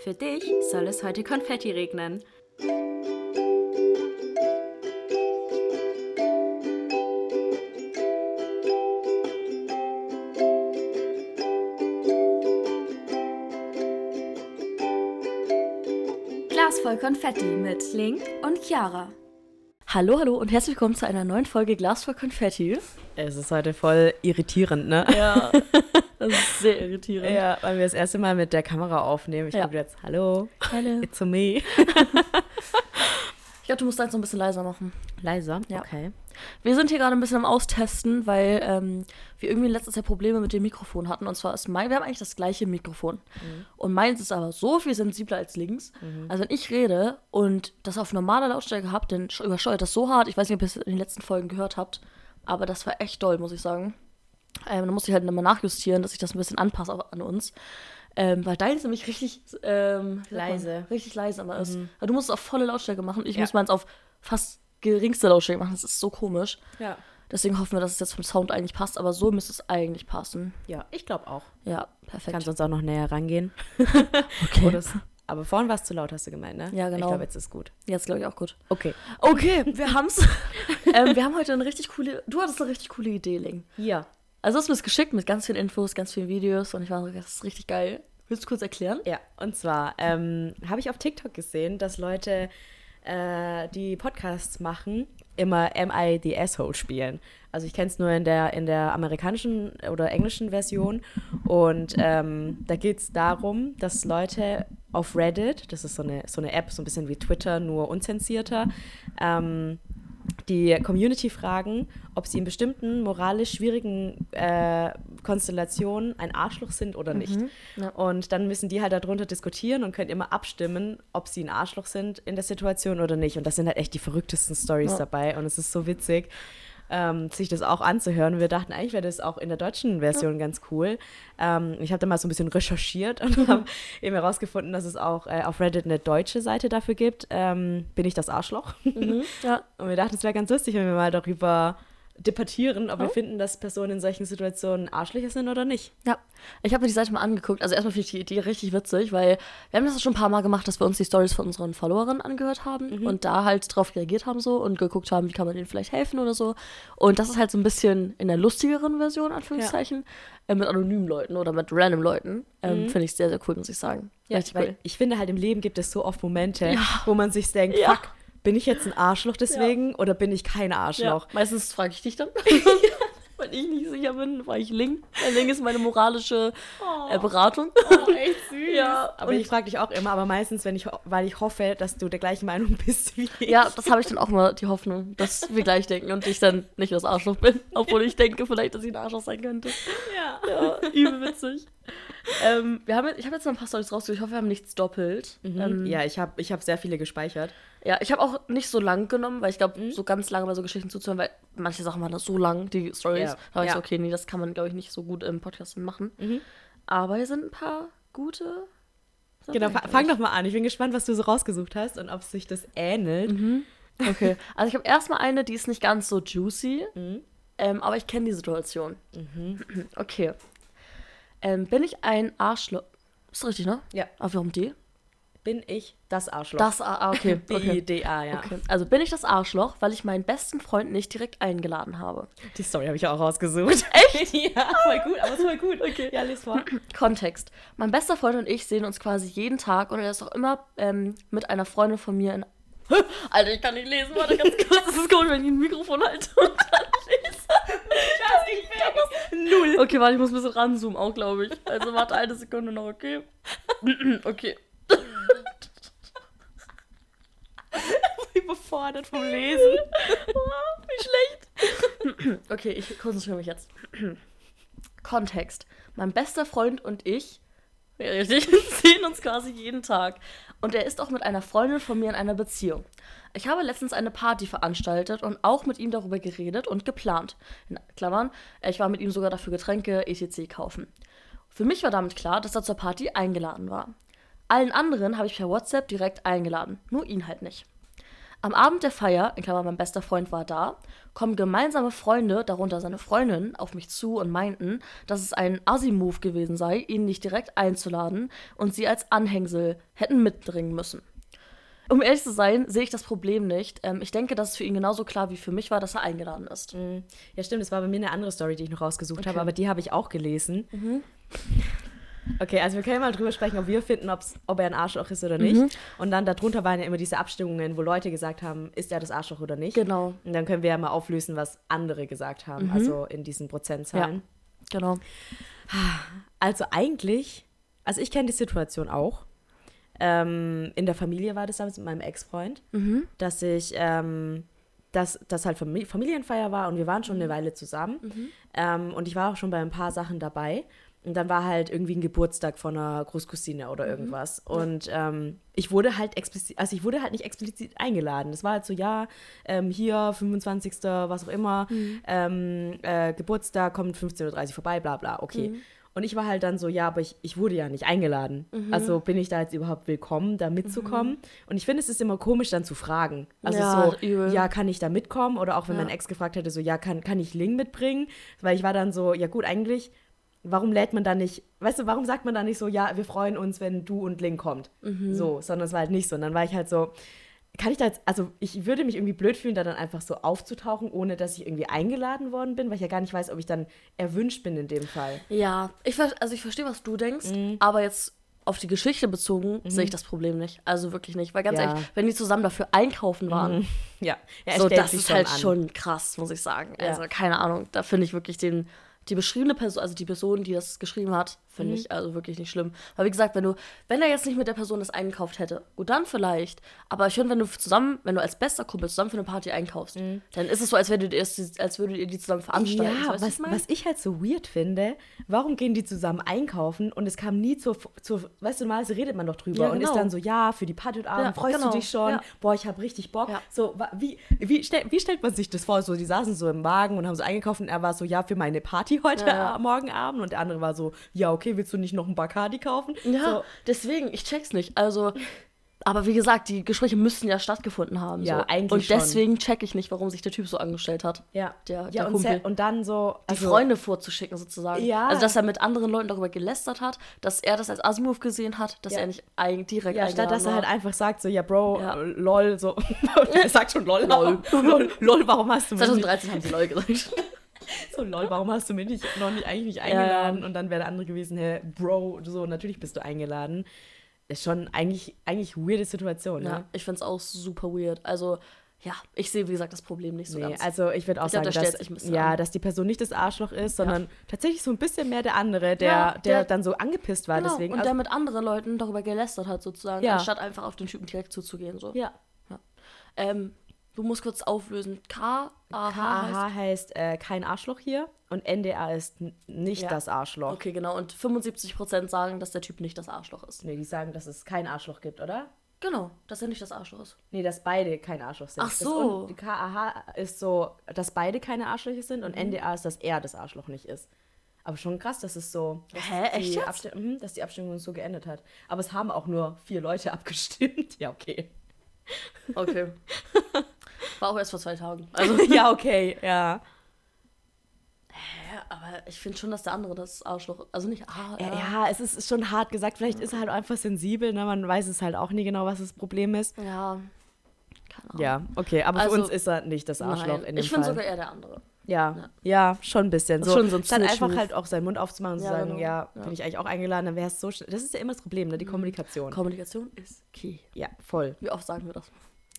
Für dich soll es heute Konfetti regnen. Glas voll Konfetti mit Link und Chiara. Hallo, hallo und herzlich willkommen zu einer neuen Folge Glas voll Konfetti. Es ist heute voll irritierend, ne? Ja, das ist sehr irritierend. Ja, weil wir das erste Mal mit der Kamera aufnehmen. Ich Ja. gucke jetzt, hallo, Hallo. it's a me. Ich glaube, du musst eins noch ein bisschen leiser machen. Leiser, Ja. okay. Wir sind hier gerade ein bisschen am Austesten, weil ähm, wir irgendwie letzter Zeit Probleme mit dem Mikrofon hatten. Und zwar ist mein, wir haben eigentlich das gleiche Mikrofon. Und meins ist aber so viel sensibler als links. Also wenn ich rede und das auf normaler Lautstärke habe, dann übersteuert das so hart. Ich weiß nicht, ob ihr es in den letzten Folgen gehört habt. Aber das war echt doll, muss ich sagen. Ähm, da musste ich halt nochmal nachjustieren, dass ich das ein bisschen anpasse an uns. Ähm, weil dein ist nämlich richtig ähm? Leise. Richtig leise immer ist. Weil du musst es auf volle Lautstärke machen. Ich Ja. muss meins auf fast geringste Lautstärke machen. Das ist so komisch. Ja. Deswegen hoffen wir, dass es jetzt vom Sound eigentlich passt. Aber so müsste es eigentlich passen. Ja, ich glaube auch. Ja, perfekt. Kannst uns auch noch näher rangehen. okay. Oder s- aber vorhin war es zu laut, hast du gemeint, ne? Ja, genau. Ich glaube, jetzt ist gut. Jetzt glaube ich auch gut. Okay. Okay, wir haben's. ähm, wir haben heute eine richtig coole. Du hattest eine richtig coole Idee, Ling. Ja. Also hast du mir es geschickt mit ganz vielen Infos, ganz vielen Videos und ich war so, das ist richtig geil. Willst du kurz erklären? Ja, und zwar ähm, habe ich auf TikTok gesehen, dass Leute, äh, die Podcasts machen, immer Am I the Asshole spielen. Also ich kenne es nur in der, in der amerikanischen oder englischen Version. Und ähm, da geht es darum, dass Leute auf Reddit, das ist so eine, so eine App, so ein bisschen wie Twitter, nur unzensierter, ähm, die Community fragen, ob sie in bestimmten moralisch schwierigen äh, Konstellationen ein Arschloch sind oder nicht. ja. Und dann müssen die halt darunter diskutieren und können immer abstimmen, ob sie ein Arschloch sind in der Situation oder nicht. Und das sind halt echt die verrücktesten Stories Ja. dabei. Und es ist so witzig, ähm, sich das auch anzuhören. Und wir dachten, eigentlich wäre das auch in der deutschen Version ganz cool. Ähm, ich habe da mal so ein bisschen recherchiert und habe eben herausgefunden, dass es auch äh, auf Reddit eine deutsche Seite dafür gibt. Ähm, bin ich das Arschloch? Mhm. Ja. Und wir dachten, es wäre ganz lustig, wenn wir mal darüber debattieren, ob wir Oh. finden, dass Personen in solchen Situationen Arschlöcher sind oder nicht. Ja, ich habe mir die Seite mal angeguckt. Also erstmal finde ich die Idee richtig witzig, weil wir haben das schon ein paar Mal gemacht, dass wir uns die Stories von unseren Followerinnen angehört haben und da halt drauf reagiert haben so und geguckt haben, wie kann man denen vielleicht helfen oder so. Und das ist halt so ein bisschen in der lustigeren Version, Anführungszeichen, äh, mit anonymen Leuten oder mit random Leuten. Ähm, Finde ich sehr, sehr cool, muss ich sagen. richtig weil cool. ich finde halt im Leben gibt es so oft Momente, Ja. wo man sich denkt, Ja. fuck, bin ich jetzt ein Arschloch deswegen oder bin ich kein Arschloch? Ja, meistens frage ich dich dann. Wenn ich nicht sicher bin, frage ich Ling. Weil Ling ist meine moralische äh, Beratung. Oh, echt süß. Ja, aber ich frage dich auch immer, aber meistens, wenn ich, weil ich hoffe, dass du der gleichen Meinung bist wie ich. Ja, das habe ich dann auch mal die Hoffnung, dass wir gleich denken und ich dann nicht das Arschloch bin. Obwohl ich denke vielleicht, dass ich ein Arschloch sein könnte. Ja. Ja, übel witzig. Ähm, wir haben, ich habe jetzt noch ein paar Storys rausgesucht. Ich hoffe, wir haben nichts doppelt. Ähm, ja, ich habe ich hab sehr viele gespeichert. ja, ich habe auch nicht so lang genommen, weil ich glaube, so ganz lange bei so Geschichten zuzuhören, weil manche Sachen waren so lang, die Stories. Ja, Da war ich ja. so, okay, nee, das kann man, glaube ich, nicht so gut im Podcast machen. Aber hier sind ein paar gute. Sachen Genau, fang doch mal an. Ich bin gespannt, was du so rausgesucht hast und ob sich das ähnelt. Okay, also ich habe erstmal eine, die ist nicht ganz so juicy, ähm, aber ich kenne die Situation. Okay. Ähm, bin ich ein Arschloch? Ist richtig, ne? Ja. Aber warum die? Bin ich das Arschloch? Das, ah, okay. okay. B-I-D-A, ja. okay. Also bin ich das Arschloch, weil ich meinen besten Freund nicht direkt eingeladen habe. Die Story habe ich auch rausgesucht. Echt? ja, voll gut, aber voll gut. Okay. Ja, lies vor. Kontext. Mein bester Freund und ich sehen uns quasi jeden Tag und er ist auch immer ähm, mit einer Freundin von mir in. Alter, ich kann nicht lesen, warte ganz kurz. Das ist komisch, wenn ich ein Mikrofon halte und dann lese. Null. Okay, warte, ich muss ein bisschen ranzoomen auch, glaube ich. Also warte eine Sekunde noch, okay? okay. Überfordert vom Lesen. Wie schlecht. okay, ich konzentriere mich jetzt. Kontext. Mein bester Freund und ich, ja, richtig, sehen uns quasi jeden Tag. Und er ist auch mit einer Freundin von mir in einer Beziehung. Ich habe letztens eine Party veranstaltet und auch mit ihm darüber geredet und geplant. In Klammern, ich war mit ihm sogar dafür Getränke etc. kaufen. Für mich war damit klar, dass er zur Party eingeladen war. Allen anderen habe ich per WhatsApp direkt eingeladen, nur ihn halt nicht. Am Abend der Feier, in Klammern, mein bester Freund war da, kommen gemeinsame Freunde, darunter seine Freundin, auf mich zu und meinten, dass es ein Assi-Move gewesen sei, ihn nicht direkt einzuladen und sie als Anhängsel hätten mitbringen müssen. Um ehrlich zu sein, sehe ich das Problem nicht. Ähm, ich denke, dass es für ihn genauso klar wie für mich war, dass er eingeladen ist. Ja, stimmt, das war bei mir eine andere Story, die ich noch rausgesucht habe, aber die habe ich auch gelesen. Okay, also wir können mal drüber sprechen, ob wir finden, ob's, ob er ein Arschloch ist oder nicht. Und dann darunter waren ja immer diese Abstimmungen, wo Leute gesagt haben, ist er das Arschloch oder nicht. Genau. Und dann können wir ja mal auflösen, was andere gesagt haben, also in diesen Prozentzahlen. Genau. Also eigentlich, also ich kenne die Situation auch. Ähm, in der Familie war das damals mit meinem Ex-Freund, dass ich, ähm, dass das halt Famili Familienfeier war und wir waren schon eine Weile zusammen. Ähm, und ich war auch schon bei ein paar Sachen dabei. Und dann war halt irgendwie ein Geburtstag von einer Großcousine oder irgendwas. Und ähm, ich wurde halt explizit, also ich wurde halt nicht explizit eingeladen. Das war halt so, ja, ähm, hier 25. was auch immer, ähm, äh, Geburtstag, kommt 15.30 Uhr vorbei, bla bla, okay. Und ich war halt dann so, ja, aber ich, ich wurde ja nicht eingeladen. Also bin ich da jetzt überhaupt willkommen, da mitzukommen? Und ich finde, es ist immer komisch, dann zu fragen. Also Ja, so, übel. ja, kann ich da mitkommen? Oder auch wenn Ja. mein Ex gefragt hätte, so, ja, kann, kann ich Ling mitbringen? Weil ich war dann so, ja gut, eigentlich, warum lädt man da nicht, weißt du, warum sagt man da nicht so, ja, wir freuen uns, wenn du und Ling kommt? Mhm. So, sondern es war halt nicht so. Und dann war ich halt so, kann ich da jetzt, also ich würde mich irgendwie blöd fühlen, da dann einfach so aufzutauchen, ohne dass ich irgendwie eingeladen worden bin, weil ich ja gar nicht weiß, ob ich dann erwünscht bin in dem Fall. Ja, ich, also ich verstehe, was du denkst, Mhm. aber jetzt auf die Geschichte bezogen sehe ich das Problem nicht. Also wirklich nicht. Weil ganz Ja. Mhm. ehrlich, wenn die zusammen dafür einkaufen waren, Ja, ja er so, das ist halt an. schon krass, muss ich sagen. Ja. Also keine Ahnung, da finde ich wirklich den, die beschriebene Person, also die Person, die das geschrieben hat, Mhm. finde ich also wirklich nicht schlimm. Weil wie gesagt, wenn du, wenn er jetzt nicht mit der Person das eingekauft hätte, gut, dann vielleicht. Aber ich finde, wenn du zusammen, wenn du als bester Kumpel zusammen für eine Party einkaufst, dann ist es so, als würdet ihr, es- als würdet ihr die zusammen veranstalten. Mhm. Ja, Weißt du, was, ich was ich halt so weird finde, warum gehen die zusammen einkaufen und es kam nie zur, zur weißt du, normalerweise redet man doch drüber Ja, und ist genau. dann so, ja, für die Party heute Abend, Ja, freust genau, du dich schon? ja. Boah, ich habe richtig Bock. So, wie, wie, stell, wie stellt man sich das vor? So, die saßen so im Wagen und haben so eingekauft und er war so, ja, für meine Party heute Ja, morgen Abend und der andere war so, ja, okay, willst du nicht noch ein Bacardi kaufen? Ja, So, deswegen, ich check's nicht. Also, aber wie gesagt, die Gespräche müssten ja stattgefunden haben. Ja, so. eigentlich Und schon. deswegen check ich nicht, warum sich der Typ so angestellt hat. ja, Der- ja der und, Kumpel. und dann so, Die also, Freunde vorzuschicken, sozusagen. Ja. Also, dass er mit anderen Leuten darüber gelästert hat, dass er das als Asimov gesehen hat, dass Ja. er nicht ein, direkt Ja, statt dass er halt einfach sagt, so, ja, Bro, Ja. äh, lol, so. er sagt schon lol. Lol. lol, lol, warum hast du mich nicht 2013 haben sie neu gesagt. So, lol, warum hast du mich nicht, noch nicht, eigentlich nicht ja. eingeladen? Und dann wäre der andere gewesen, hä, Bro, so, natürlich bist du eingeladen. Ist schon eigentlich, eigentlich weirde Situation, ja, ne? ich find's auch super weird. Also, ja, ich sehe, wie gesagt, das Problem nicht so Nee, ganz. also ich würde auch Ich glaub, sagen, der stellt dass, ja, an. dass die Person nicht das Arschloch ist, sondern tatsächlich so ein bisschen mehr der andere, der, Ja, der, der- dann so angepisst war. genau. Deswegen, und also, der mit anderen Leuten darüber gelästert hat, sozusagen, Ja. anstatt einfach auf den Typen direkt zuzugehen. So. ja. Ähm, du musst kurz auflösen. K, A, H. heißt- KAH heißt äh, kein Arschloch hier und NDA ist nicht Ja. das Arschloch. Okay, genau. Und 75% sagen, dass der Typ nicht das Arschloch ist. Nee, die sagen, dass es kein Arschloch gibt, oder? Genau, dass er nicht das Arschloch ist. Nee, dass beide kein Arschloch sind. Ach Das so. un- KAH ist so, dass beide keine Arschlöcher sind Mhm. und NDA ist, dass er das Arschloch nicht ist. Aber schon krass, dass es so. Dass Hä, echt die jetzt? Mhm, dass die Abstimmung so geendet hat. Aber es haben auch nur vier Leute abgestimmt. Ja, okay. Okay. War auch erst vor zwei Tagen. Also, ja, okay, ja. ja, aber ich finde schon, dass der andere das Arschloch. Also nicht A. Ja, ja, es ist schon hart gesagt. Vielleicht ist er halt einfach sensibel. Ne? Man weiß es halt auch nie genau, was das Problem ist. Ja. Keine Ahnung. Ja, okay. Aber Also, für uns ist er nicht das Arschloch Nein, in dem ich finde sogar eher der andere. Ja, ja, schon ein bisschen. So, Schon so ein dann einfach halt auch seinen Mund aufzumachen und zu Ja, sagen, genau. ja, Ja. bin ich eigentlich auch eingeladen, dann wäre es so schnell. Das ist ja immer das Problem, ne? Die Kommunikation. Kommunikation ist key. ja, voll, Wie oft sagen wir das?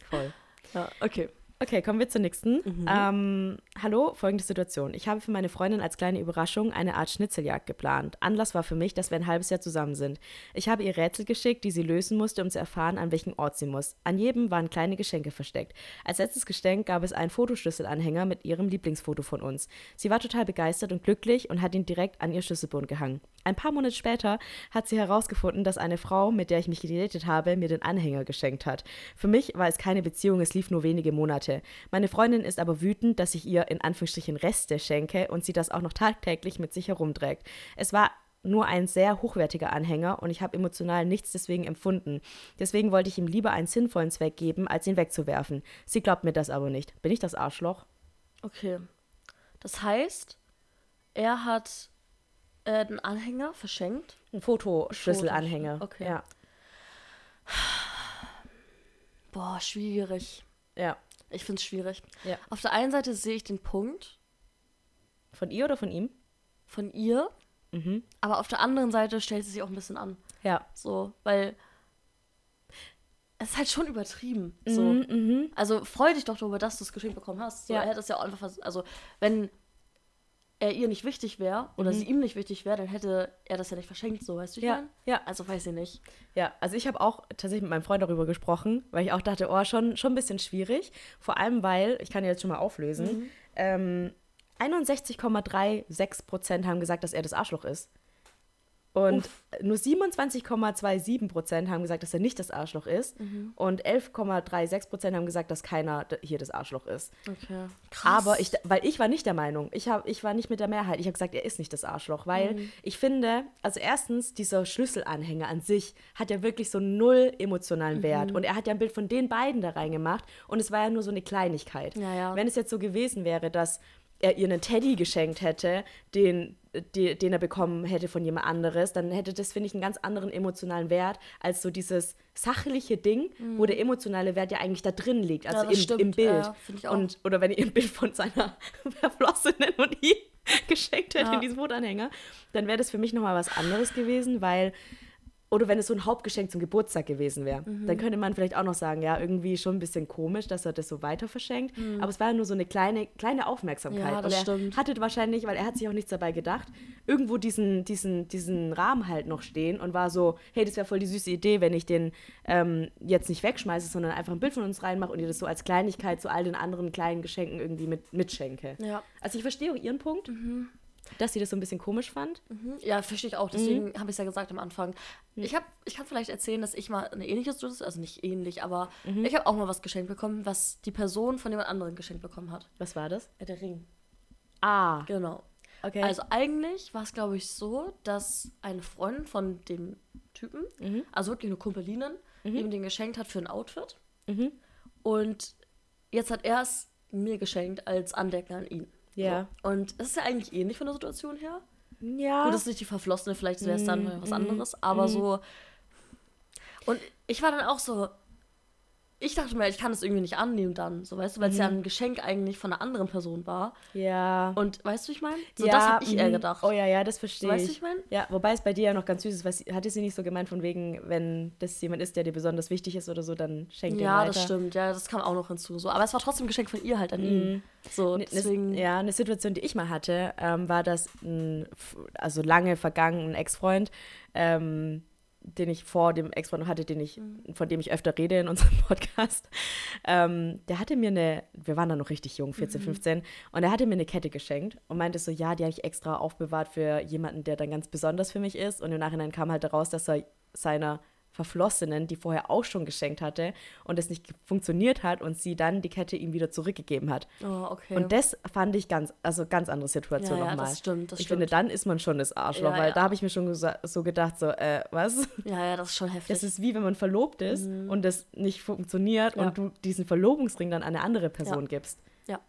voll. Ja, okay. Okay, kommen wir zur nächsten. Mhm. Ähm, hallo, folgende Situation. Ich habe für meine Freundin als kleine Überraschung eine Art Schnitzeljagd geplant. Anlass war für mich, dass wir ein halbes Jahr zusammen sind. Ich habe ihr Rätsel geschickt, die sie lösen musste, um zu erfahren, an welchen Ort sie muss. An jedem waren kleine Geschenke versteckt. Als letztes Geschenk gab es einen Fotoschlüsselanhänger mit ihrem Lieblingsfoto von uns. Sie war total begeistert und glücklich und hat ihn direkt an ihr Schlüsselbund gehangen. Ein paar Monate später hat sie herausgefunden, dass eine Frau, mit der ich mich gedatet habe, mir den Anhänger geschenkt hat. Für mich war es keine Beziehung, es lief nur wenige Monate. Meine Freundin ist aber wütend, dass ich ihr in Anführungsstrichen Reste schenke und sie das auch noch tagtäglich mit sich herumträgt. Es war nur ein sehr hochwertiger Anhänger und ich habe emotional nichts deswegen empfunden. Deswegen wollte ich ihm lieber einen sinnvollen Zweck geben, als ihn wegzuwerfen. Sie glaubt mir das aber nicht. Bin ich das Arschloch? Okay. Das heißt, er hat äh, den Anhänger verschenkt. Ein Fotoschlüsselanhänger. Okay. Ja. Boah, schwierig. Ja. Ich finde es schwierig. Ja. Auf der einen Seite sehe ich den Punkt Von ihr oder von ihm? von ihr, Mhm. aber auf der anderen Seite stellt sie sich auch ein bisschen an. Ja. So, weil es ist halt schon übertrieben. So. Mhm, mhm. Also freu dich doch darüber, dass du das Geschenk bekommen hast. So, Ja. Er hätte es ja auch einfach, also wenn er ihr nicht wichtig wäre oder Mhm. sie ihm nicht wichtig wäre, dann hätte er das ja nicht verschenkt, so weißt du, Ja, meine? ja. Also weiß ich nicht. Ja, also ich habe auch tatsächlich mit meinem Freund darüber gesprochen, weil ich auch dachte, oh, schon, schon ein bisschen schwierig. Vor allem, weil, ich kann jetzt schon mal auflösen, ähm, 61,36 Prozent haben gesagt, dass er das Arschloch ist. Und nur 27,27 Prozent haben gesagt, dass er nicht das Arschloch ist. Und 11,36 Prozent haben gesagt, dass keiner hier das Arschloch ist. Okay. Aber ich, weil ich war nicht der Meinung, ich, hab, ich war nicht mit der Mehrheit. Ich habe gesagt, er ist nicht das Arschloch, weil ich finde, also erstens, dieser Schlüsselanhänger an sich hat ja wirklich so null emotionalen Wert. Und er hat ja ein Bild von den beiden da reingemacht und es war ja nur so eine Kleinigkeit. Ja, ja. Wenn es jetzt so gewesen wäre, dass er ihr einen Teddy geschenkt hätte, den, die, den er bekommen hätte von jemand anderes, dann hätte das, finde ich, einen ganz anderen emotionalen Wert als so dieses sachliche Ding, wo der emotionale Wert ja eigentlich da drin liegt, also Mhm. das im, im Bild. Ja, ja, ich auch. Und, oder wenn ihr ein Bild von seiner Verflossenen und ihm geschenkt hätte Ja. in diesem Fotanhänger, dann wäre das für mich nochmal was anderes gewesen, weil, oder wenn es so ein Hauptgeschenk zum Geburtstag gewesen wäre, Mhm. dann könnte man vielleicht auch noch sagen, ja, irgendwie schon ein bisschen komisch, dass er das so weiter verschenkt. Aber es war ja nur so eine kleine, kleine Aufmerksamkeit. Mhm. Ja, das und er stimmt. hatte wahrscheinlich, weil er hat sich auch nichts dabei gedacht, irgendwo diesen, diesen, diesen Rahmen halt noch stehen und war so, hey, das wäre voll die süße Idee, wenn ich den ähm, jetzt nicht wegschmeiße, sondern einfach ein Bild von uns reinmache und ihr das so als Kleinigkeit zu all den anderen kleinen Geschenken irgendwie mit, mitschenke. Ja. Also ich verstehe auch ihren Punkt, dass sie das so ein bisschen komisch fand. Mhm. Ja, verstehe ich auch. Deswegen habe ich es ja gesagt am Anfang. Ich, hab, ich kann vielleicht erzählen, dass ich mal eine ähnliche Situation, also nicht ähnlich, aber ich habe auch mal was geschenkt bekommen, was die Person von jemand anderem geschenkt bekommen hat. Was war das? Der Ring. Ah, Genau. okay. Also eigentlich war es, glaube ich, so, dass eine Freundin von dem Typen, Mhm. also wirklich eine Kumpelinen, ihm den geschenkt hat für ein Outfit. Mhm. Und jetzt hat er es mir geschenkt als Andenken an ihn. Ja. So. Und es ist ja eigentlich ähnlich von der Situation her. ja. Gut, das ist nicht die Verflossene, vielleicht wäre es dann Mhm, was anderes, aber so. Und ich war dann auch so. Ich dachte mir, ich kann das irgendwie nicht annehmen dann, so weißt du, weil es ja Mhm. ein Geschenk eigentlich von einer anderen Person war. ja. Und weißt du, wie ich meine? So, ja, das habe ich eher mhm. gedacht. Oh ja, ja, das verstehe weißt du, ich. ich meine? Ja, wobei es bei dir ja noch ganz süß ist, weil sie, hatte sie nicht so gemeint von wegen, wenn das jemand ist, der dir besonders wichtig ist oder so, dann schenkt Ja, ihn weiter. das stimmt, ja, das kam auch noch hinzu. So. Aber es war trotzdem ein Geschenk von ihr halt an ihn. So, Ne- deswegen. Ne, ja, eine Situation, die ich mal hatte, ähm, war, dass ein, also lange vergangen, ein Ex-Freund, ähm, den ich vor dem Ex-Freund noch hatte, den ich, Mhm. von dem ich öfter rede in unserem Podcast, ähm, der hatte mir eine, wir waren da noch richtig jung, Mhm. 14, 15, und er hatte mir eine Kette geschenkt und meinte so, ja, die habe ich extra aufbewahrt für jemanden, der dann ganz besonders für mich ist. Und im Nachhinein kam halt heraus, dass er seiner Verflossenen, die vorher auch schon geschenkt hatte und es nicht funktioniert hat und sie dann die Kette ihm wieder zurückgegeben hat. Oh, okay. Und das fand ich ganz, also ganz andere Situation Ja, ja, nochmal. das stimmt, das ich stimmt. finde, dann ist man schon das Arschloch, Ja, weil da habe ich mir schon so gedacht, so, äh, was? ja, ja, das ist schon heftig. Das ist wie wenn man verlobt ist und das nicht funktioniert Mhm. Und du diesen Verlobungsring dann an eine andere Person gibst. ja,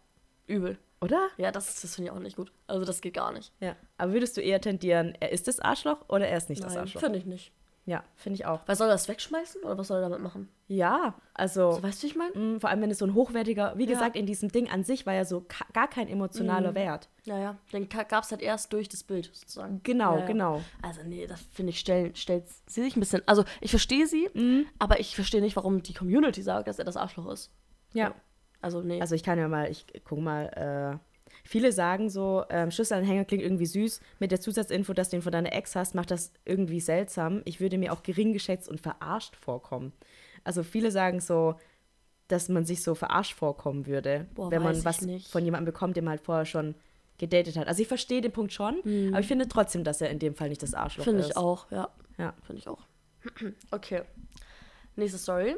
übel. Oder? Ja, das, das finde ich auch nicht gut. Also, das geht gar nicht. Ja. Aber würdest du eher tendieren, er ist das Arschloch oder er ist nicht das Nein, Arschloch? finde ich nicht. Ja, finde ich auch. Weil soll er das wegschmeißen oder was soll er damit machen? Ja, also. So, weißt du, wie ich meine? mh, vor allem, wenn es so ein hochwertiger, wie Ja. gesagt, in diesem Ding an sich war ja so gar kein emotionaler Mhm. Wert. Ja, ja. Den gab es halt erst durch das Bild sozusagen. Genau, ja, ja. genau. Also, nee, das finde ich, stellt, stellt sie sich ein bisschen. Also, ich verstehe sie, Mhm. aber ich verstehe nicht, warum die Community sagt, dass er das Arschloch ist. Ja. Also, nee. Also ich kann ja mal, ich guck mal, äh, viele sagen so, ähm, Schlüsselanhänger klingt irgendwie süß. Mit der Zusatzinfo, dass du ihn von deiner Ex hast, macht das irgendwie seltsam. Ich würde mir auch gering geschätzt und verarscht vorkommen. Also viele sagen so, dass man sich so verarscht vorkommen würde, Boah, wenn man was nicht. von jemandem bekommt, den man halt vorher schon gedatet hat. Also ich verstehe den Punkt schon, aber ich finde trotzdem, dass er in dem Fall nicht das Arschloch Finde ist. ich auch, ja. Ja. Finde ich auch. Okay. Nächste Story.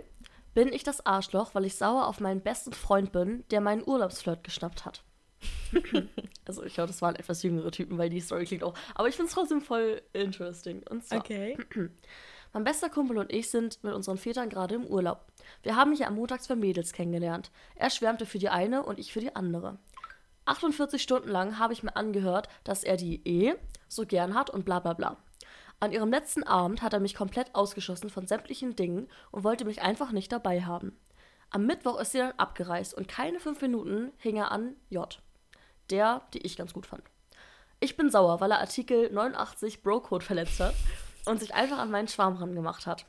Bin ich das Arschloch, weil ich sauer auf meinen besten Freund bin, der meinen Urlaubsflirt geschnappt hat? Also ich glaube, das waren etwas jüngere Typen, weil die Story klingt auch. Aber ich finde es trotzdem voll interesting. Und zwar, Okay. mein bester Kumpel und ich sind mit unseren Vätern gerade im Urlaub. Wir haben mich ja am Montag zwei Mädels kennengelernt. Er schwärmte für die eine und ich für die andere. 48 Stunden lang habe ich mir angehört, dass er die E so gern hat und bla bla bla. An ihrem letzten Abend hat er mich komplett ausgeschossen von sämtlichen Dingen und wollte mich einfach nicht dabei haben. Am Mittwoch ist sie dann abgereist und keine fünf Minuten hing er an J. Der, die ich ganz gut fand. Ich bin sauer, weil er Artikel 89 Bro-Code verletzt hat und sich einfach an meinen Schwarm rangemacht hat.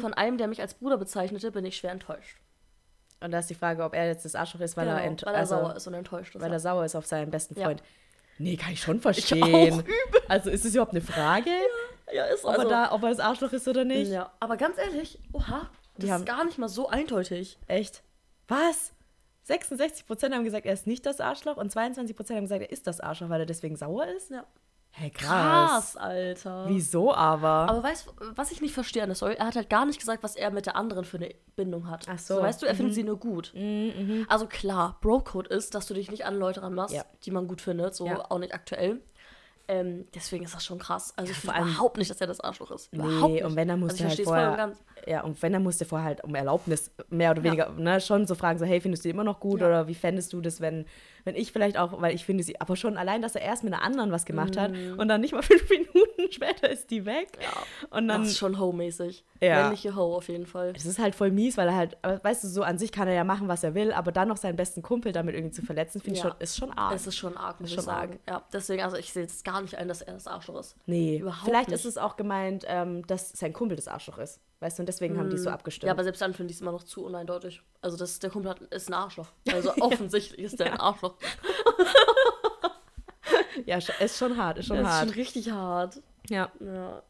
Von einem, der mich als Bruder bezeichnete, bin ich schwer enttäuscht. Und da ist die Frage, ob er jetzt das Arschloch ist, weil er, Genau, ent weil er also, sauer ist und enttäuscht ist. Weil er sauer ist auf seinen besten Ja. Freund. Nee, kann ich schon verstehen. auch, Also ist es überhaupt eine Frage, ja, ist ob, also, er da, ob er das Arschloch ist oder nicht? Ja, aber ganz ehrlich, oha, das Die haben- ist gar nicht mal so eindeutig. Echt? Was? 66% haben gesagt, er ist nicht das Arschloch und 22% haben gesagt, er ist das Arschloch, weil er deswegen sauer ist? Ja. Hey, krass. Krass, Alter. Wieso aber? Aber weißt du, was ich nicht verstehe an der Story? Er hat halt gar nicht gesagt, was er mit der anderen für eine Bindung hat. Ach so. Mhm. weißt du, er findet sie nur gut. Also klar, Bro-Code ist, dass du dich nicht an Leute ranmachst, Ja. die man gut findet, so Ja. auch nicht aktuell. Ähm, deswegen ist das schon krass. Also ich finde überhaupt nicht, dass er das Arschloch ist. Überhaupt Nee, nicht. und wenn, also halt verstehe es voll und vorher, ja, und wenn, dann musst du vorher halt um Erlaubnis mehr oder weniger, ne, schon so fragen, so, hey, findest du die immer noch gut Ja. oder wie fändest du das, wenn, wenn ich vielleicht auch, weil ich finde sie, aber schon allein, dass er erst mit einer anderen was gemacht hat und dann nicht mal fünf Minuten später ist die weg. Mhm. Ja. Und dann, das ist schon Ho-mäßig. Ja. Männliche Ho auf jeden Fall. es ist halt voll mies, weil er halt, weißt du, so an sich kann er ja machen, was er will, aber dann noch seinen besten Kumpel damit irgendwie zu verletzen, finde ich Ja. schon, ist schon arg. Es ist schon arg, muss Ist ich schon arg. sagen. Ja, deswegen, also ich sehe jetzt gar nicht ein, dass er das Arschloch ist. nee, überhaupt vielleicht nicht. ist es auch gemeint, ähm, dass sein Kumpel das Arschloch ist. Weißt du, und deswegen haben die so abgestimmt. Mm. Ja, aber selbst dann finde ich es immer noch zu uneindeutig. Also das, der Kumpel hat, ist ein Arschloch. Also offensichtlich ist der ein Arschloch. ja, ist schon hart, ist schon ist hart. schon richtig hart. ja. Ja.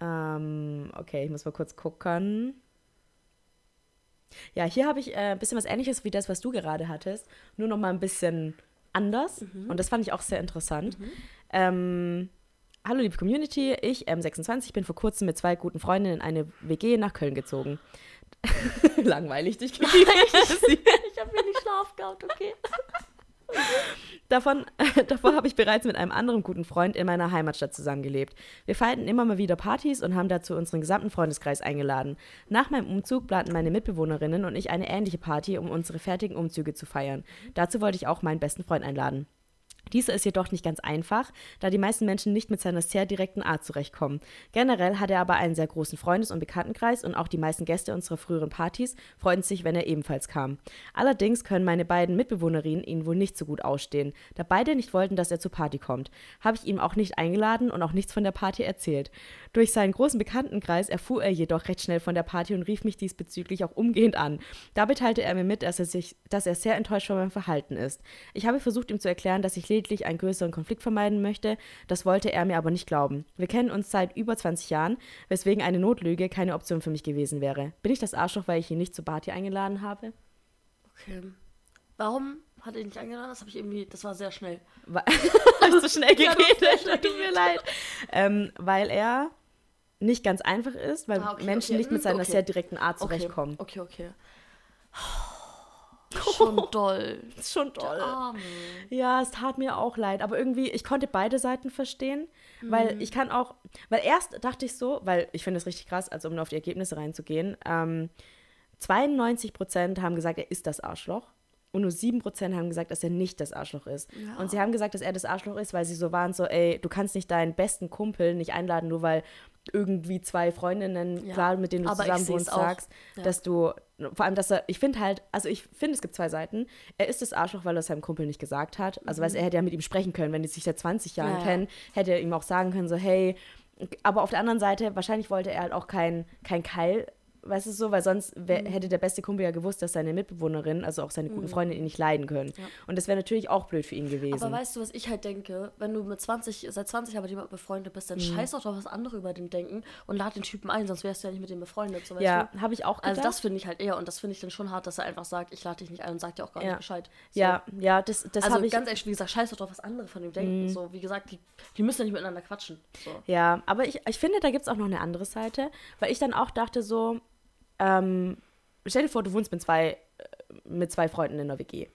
Ähm, okay, ich muss mal kurz gucken. Ja, hier habe ich äh, ein bisschen was ähnliches wie das, was du gerade hattest, nur noch mal ein bisschen anders. Und das fand ich auch sehr interessant. Ähm, hallo liebe Community, ich, M26, bin vor kurzem mit zwei guten Freundinnen in eine WG nach Köln gezogen. Langweilig dich ich habe wenig Schlaf gehabt, okay. Davon, davor habe ich bereits mit einem anderen guten Freund in meiner Heimatstadt zusammengelebt. Wir feierten immer mal wieder Partys und haben dazu unseren gesamten Freundeskreis eingeladen. Nach meinem Umzug planten meine Mitbewohnerinnen und ich eine ähnliche Party, um unsere fertigen Umzüge zu feiern. Dazu wollte ich auch meinen besten Freund einladen. Dieser ist jedoch nicht ganz einfach, da die meisten Menschen nicht mit seiner sehr direkten Art zurechtkommen. Generell hat er aber einen sehr großen Freundes- und Bekanntenkreis und auch die meisten Gäste unserer früheren Partys freuten sich, wenn er ebenfalls kam. Allerdings können meine beiden Mitbewohnerinnen ihn wohl nicht so gut ausstehen. Da beide nicht wollten, dass er zur Party kommt, habe ich ihm auch nicht eingeladen und auch nichts von der Party erzählt. Durch seinen großen Bekanntenkreis erfuhr er jedoch recht schnell von der Party und rief mich diesbezüglich auch umgehend an. Dabei teilte er mir mit, dass er, sich, dass er sehr enttäuscht von meinem Verhalten ist. Ich habe versucht, ihm zu erklären, dass ich lediglich einen größeren Konflikt vermeiden möchte. Das wollte er mir aber nicht glauben. Wir kennen uns seit über 20 Jahren, weswegen eine Notlüge keine Option für mich gewesen wäre. Bin ich das Arschloch, weil ich ihn nicht zur Party eingeladen habe? Okay. Warum hat er ihn nicht eingeladen? Das habe ich irgendwie, das war sehr schnell. Habe ich zu schnell Ja, geredet? sehr schnell Tut mir leid. Ähm, weil er nicht ganz einfach ist, weil Ah, okay, Menschen okay. nicht mit seiner okay. sehr direkten Art zurechtkommen. Okay, okay. Schon doll. Schon Arme. Ja, es tat mir auch leid, aber irgendwie, ich konnte beide Seiten verstehen, weil ich kann auch, weil erst dachte ich so, weil ich finde es richtig krass, also um nur auf die Ergebnisse reinzugehen, ähm, 92% haben gesagt, er ist das Arschloch und nur 7% haben gesagt, dass er nicht das Arschloch ist. Ja. Und sie haben gesagt, dass er das Arschloch ist, weil sie so waren, so, ey, du kannst nicht deinen besten Kumpel nicht einladen, nur weil irgendwie zwei Freundinnen, Ja. klar, mit denen du Aber zusammen wohnst, sagst, Ja. dass du, vor allem, dass er, ich finde halt, also ich finde, es gibt zwei Seiten. Er ist das Arschloch, weil er es seinem Kumpel nicht gesagt hat. Also, weißt, du, er hätte ja mit ihm sprechen können, wenn die sich seit 20 Jahren Mhm. Ja, ja. kennen, hätte er ihm auch sagen können, so, hey, aber auf der anderen Seite, wahrscheinlich wollte er halt auch kein, kein Keil, weißt du so, weil sonst wär, Mhm. hätte der beste Kumpel ja gewusst, dass seine Mitbewohnerin, also auch seine guten Freundinnen ihn nicht leiden können. Ja. Und das wäre natürlich auch blöd für ihn gewesen. Aber weißt du, was ich halt denke? Wenn du mit 20, seit 20 Jahren mit jemandem befreundet bist, dann scheiß doch drauf, was andere über den denken und lad den Typen ein, sonst wärst du ja nicht mit dem befreundet. So, ja, habe ich auch gedacht. Also das finde ich halt eher und das finde ich dann schon hart, dass er einfach sagt, ich lade dich nicht ein und sagt dir auch gar Ja. nicht Bescheid. So. ja, ja, das, das also habe ich. ganz ehrlich, wie gesagt, scheiß doch drauf, was andere von ihm denken. So, wie gesagt, die, die müssen ja nicht miteinander quatschen. So. Ja, aber ich, ich finde, da gibt es auch noch eine andere Seite, weil ich dann auch dachte so, ähm, stell dir vor, du wohnst mit zwei, äh, mit zwei Freunden in der WG.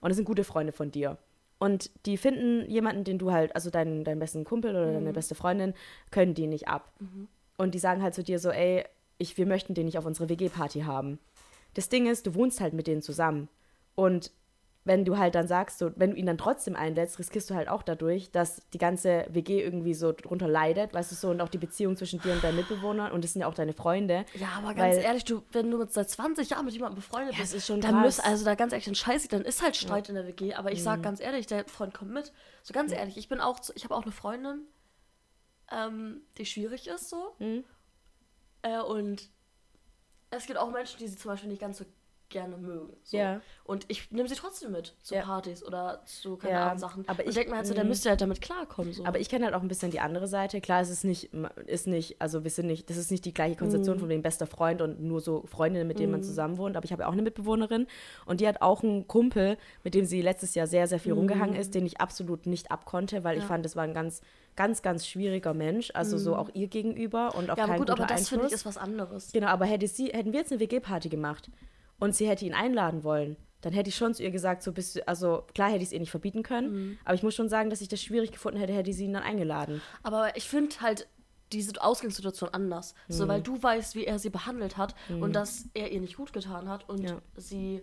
und es sind gute Freunde von dir. Und die finden jemanden, den du halt, also deinen, deinen besten Kumpel oder deine beste Freundin, können die nicht ab. Und die sagen halt zu dir so, ey, ich, wir möchten den nicht auf unsere WG-Party haben. Das Ding ist, du wohnst halt mit denen zusammen. Und wenn du halt dann sagst, so, wenn du ihn dann trotzdem einlädst, riskierst du halt auch dadurch, dass die ganze WG irgendwie so drunter leidet, weißt du so, und auch die Beziehung zwischen dir und deinen Mitbewohnern und das sind ja auch deine Freunde. Ja, aber ganz ehrlich, du, wenn du mit seit 20 Jahren mit jemandem befreundet Ja, bist, ist schon dann müsst, also da ganz ehrlich, dann scheiße, dann ist halt Streit in der WG. Aber ich Mhm. sag ganz ehrlich, der Freund kommt mit. So ganz ehrlich, ich bin auch, zu- ich habe auch eine Freundin, ähm, die schwierig ist so. Mhm. Äh, und es gibt auch Menschen, die sie zum Beispiel nicht ganz so gerne mögen. So. Ja. Und ich nehme sie trotzdem mit zu Ja. Partys oder zu keine Ja, Ahnung Sachen. aber und ich- denke mir halt so, der mm. müsste halt damit klarkommen. So. Aber ich kenne halt auch ein bisschen die andere Seite. Klar, es ist nicht, ist nicht, also wir sind nicht, das ist nicht die gleiche Konstellation von wegen bester Freund und nur so Freundinnen, mit denen man zusammen wohnt. Aber ich habe ja auch eine Mitbewohnerin und die hat auch einen Kumpel, mit dem sie letztes Jahr sehr, sehr viel rumgehangen ist, den ich absolut nicht abkonnte, weil ich Ja. fand, das war ein ganz, ganz, ganz schwieriger Mensch. Also so auch ihr gegenüber und auch ja, aber kein gut, guter aber das finde ich Einfluss. ist was anderes. Genau, aber hätte sie, hätten wir jetzt eine WG-Party gemacht und sie hätte ihn einladen wollen, dann hätte ich schon zu ihr gesagt, so bist du, also klar hätte ich es ihr nicht verbieten können, Mhm. aber ich muss schon sagen, dass ich das schwierig gefunden hätte, hätte sie ihn dann eingeladen. Aber ich finde halt diese Ausgangssituation anders. So, Mhm. weil du weißt, wie er sie behandelt hat und dass er ihr nicht gut getan hat und Ja. sie,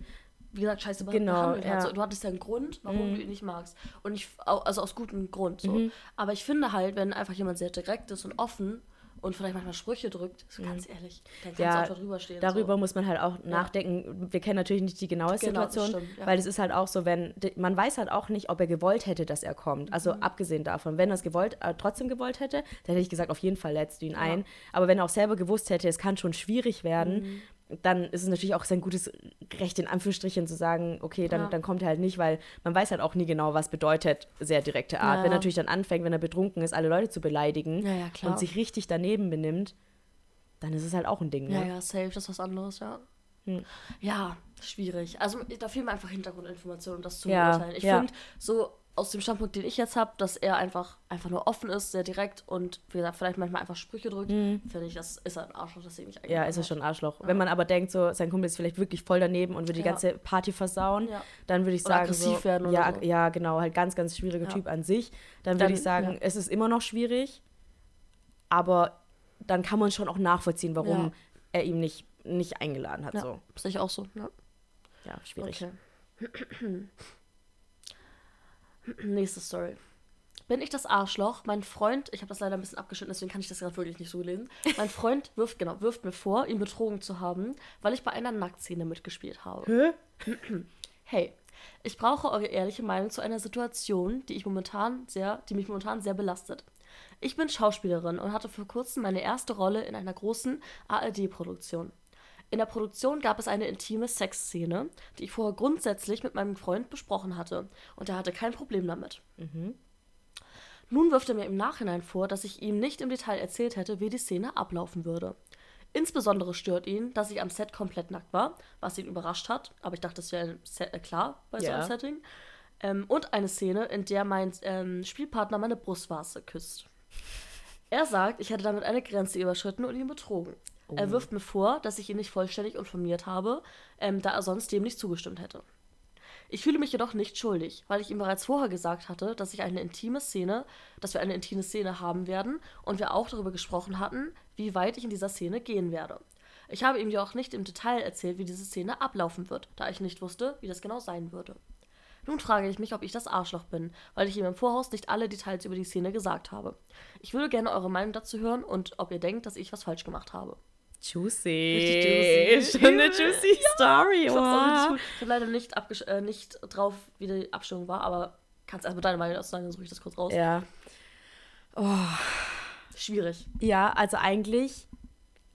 wie gesagt, scheiße Genau, behandelt ja. Mhm. hat. So, du hattest ja einen Grund, warum du ihn nicht magst. Und ich, also aus gutem Grund. So. Mhm. Aber ich finde halt, wenn einfach jemand sehr direkt ist und offen und vielleicht manchmal Sprüche drückt, so ganz ehrlich, dann kannst Mhm. Ja, du drüber stehen. Darüber so. muss man halt auch nachdenken. Wir kennen natürlich nicht die genaue Genau, Situation, stimmt, ja. weil es ist halt auch so, wenn man weiß halt auch nicht, ob er gewollt hätte, dass er kommt. Also Mhm. abgesehen davon, wenn er es gewollt, äh, trotzdem gewollt hätte, dann hätte ich gesagt, auf jeden Fall lädst du ihn ein. Aber wenn er auch selber gewusst hätte, es kann schon schwierig werden, Mhm. Dann ist es natürlich auch sein gutes Recht in Anführungsstrichen zu sagen, okay, dann, Ja. dann kommt er halt nicht, weil man weiß halt auch nie genau, was bedeutet sehr direkte Art. Ja, Wenn er ja. natürlich dann anfängt, wenn er betrunken ist, alle Leute zu beleidigen Ja, ja, und sich richtig daneben benimmt, dann ist es halt auch ein Ding. Ja, Ne? ja, safe, das ist was anderes, ja. Hm. Ja, schwierig. Also da fehlen mir einfach Hintergrundinformationen, um das zu Ja, beurteilen. Ich ja. finde, so aus dem Standpunkt, den ich jetzt habe, dass er einfach, einfach nur offen ist, sehr direkt und wie gesagt, vielleicht manchmal einfach Sprüche drückt, finde ich, das ist ein Arschloch, das ich nicht Hm. Ja, ist es schon ein Arschloch. Wenn man aber denkt, so, sein Kumpel ist vielleicht wirklich voll daneben und würde die Ja. ganze Party versauen, Ja. dann würde ich Oder sagen, aggressiv so, werden oder ja, so. ja, genau, halt ganz, ganz schwieriger Ja. Typ an sich. Dann würde Dann- ich sagen, ja. es ist immer noch schwierig, aber dann kann man schon auch nachvollziehen, warum Ja. er ihm nicht, nicht eingeladen hat. Ja, So. sehe ich auch so. Ja. Ja, schwierig. Okay. Nächste Story. Bin ich das Arschloch? Mein Freund, ich habe das leider ein bisschen abgeschnitten, deswegen kann ich das gerade wirklich nicht so lesen. Mein Freund wirft, genau, wirft mir vor, ihn betrogen zu haben, weil ich bei einer Nacktszene mitgespielt habe. Hä? Hey, ich brauche eure ehrliche Meinung zu einer Situation, die ich momentan sehr, die mich momentan sehr belastet. Ich bin Schauspielerin und hatte vor kurzem meine erste Rolle in einer großen ARD-Produktion. In der Produktion gab es eine intime Sexszene, die ich vorher grundsätzlich mit meinem Freund besprochen hatte, und er hatte kein Problem damit. Nun wirft er mir im Nachhinein vor, dass ich ihm nicht im Detail erzählt hätte, wie die Szene ablaufen würde. Insbesondere stört ihn, dass ich am Set komplett nackt war, was ihn überrascht hat, aber ich dachte, das wäre äh, klar bei so einem Setting. Ähm, und eine Szene, in der mein ähm, Spielpartner meine Brustwarze küsst. Er sagt, ich hätte damit eine Grenze überschritten und ihn betrogen. Er wirft mir vor, dass ich ihn nicht vollständig informiert habe, ähm, da er sonst dem nicht zugestimmt hätte. Ich fühle mich jedoch nicht schuldig, weil ich ihm bereits vorher gesagt hatte, dass ich eine intime Szene, dass wir eine intime Szene haben werden und wir auch darüber gesprochen hatten, wie weit ich in dieser Szene gehen werde. Ich habe ihm jedoch nicht im Detail erzählt, wie diese Szene ablaufen wird, da ich nicht wusste, wie das genau sein würde. Nun frage ich mich, ob ich das Arschloch bin, weil ich ihm im Voraus nicht alle Details über die Szene gesagt habe. Ich würde gerne eure Meinung dazu hören und ob ihr denkt, dass ich was falsch gemacht habe. Juicy. Richtig juicy. Schon eine juicy Story. Ich Wow. Ich habe leider nicht, äh, nicht drauf, wie die Abstimmung war, aber kannst erstmal deine Meinung sagen, dann suche ich das kurz raus. Ja. Schwierig. Ja, also eigentlich,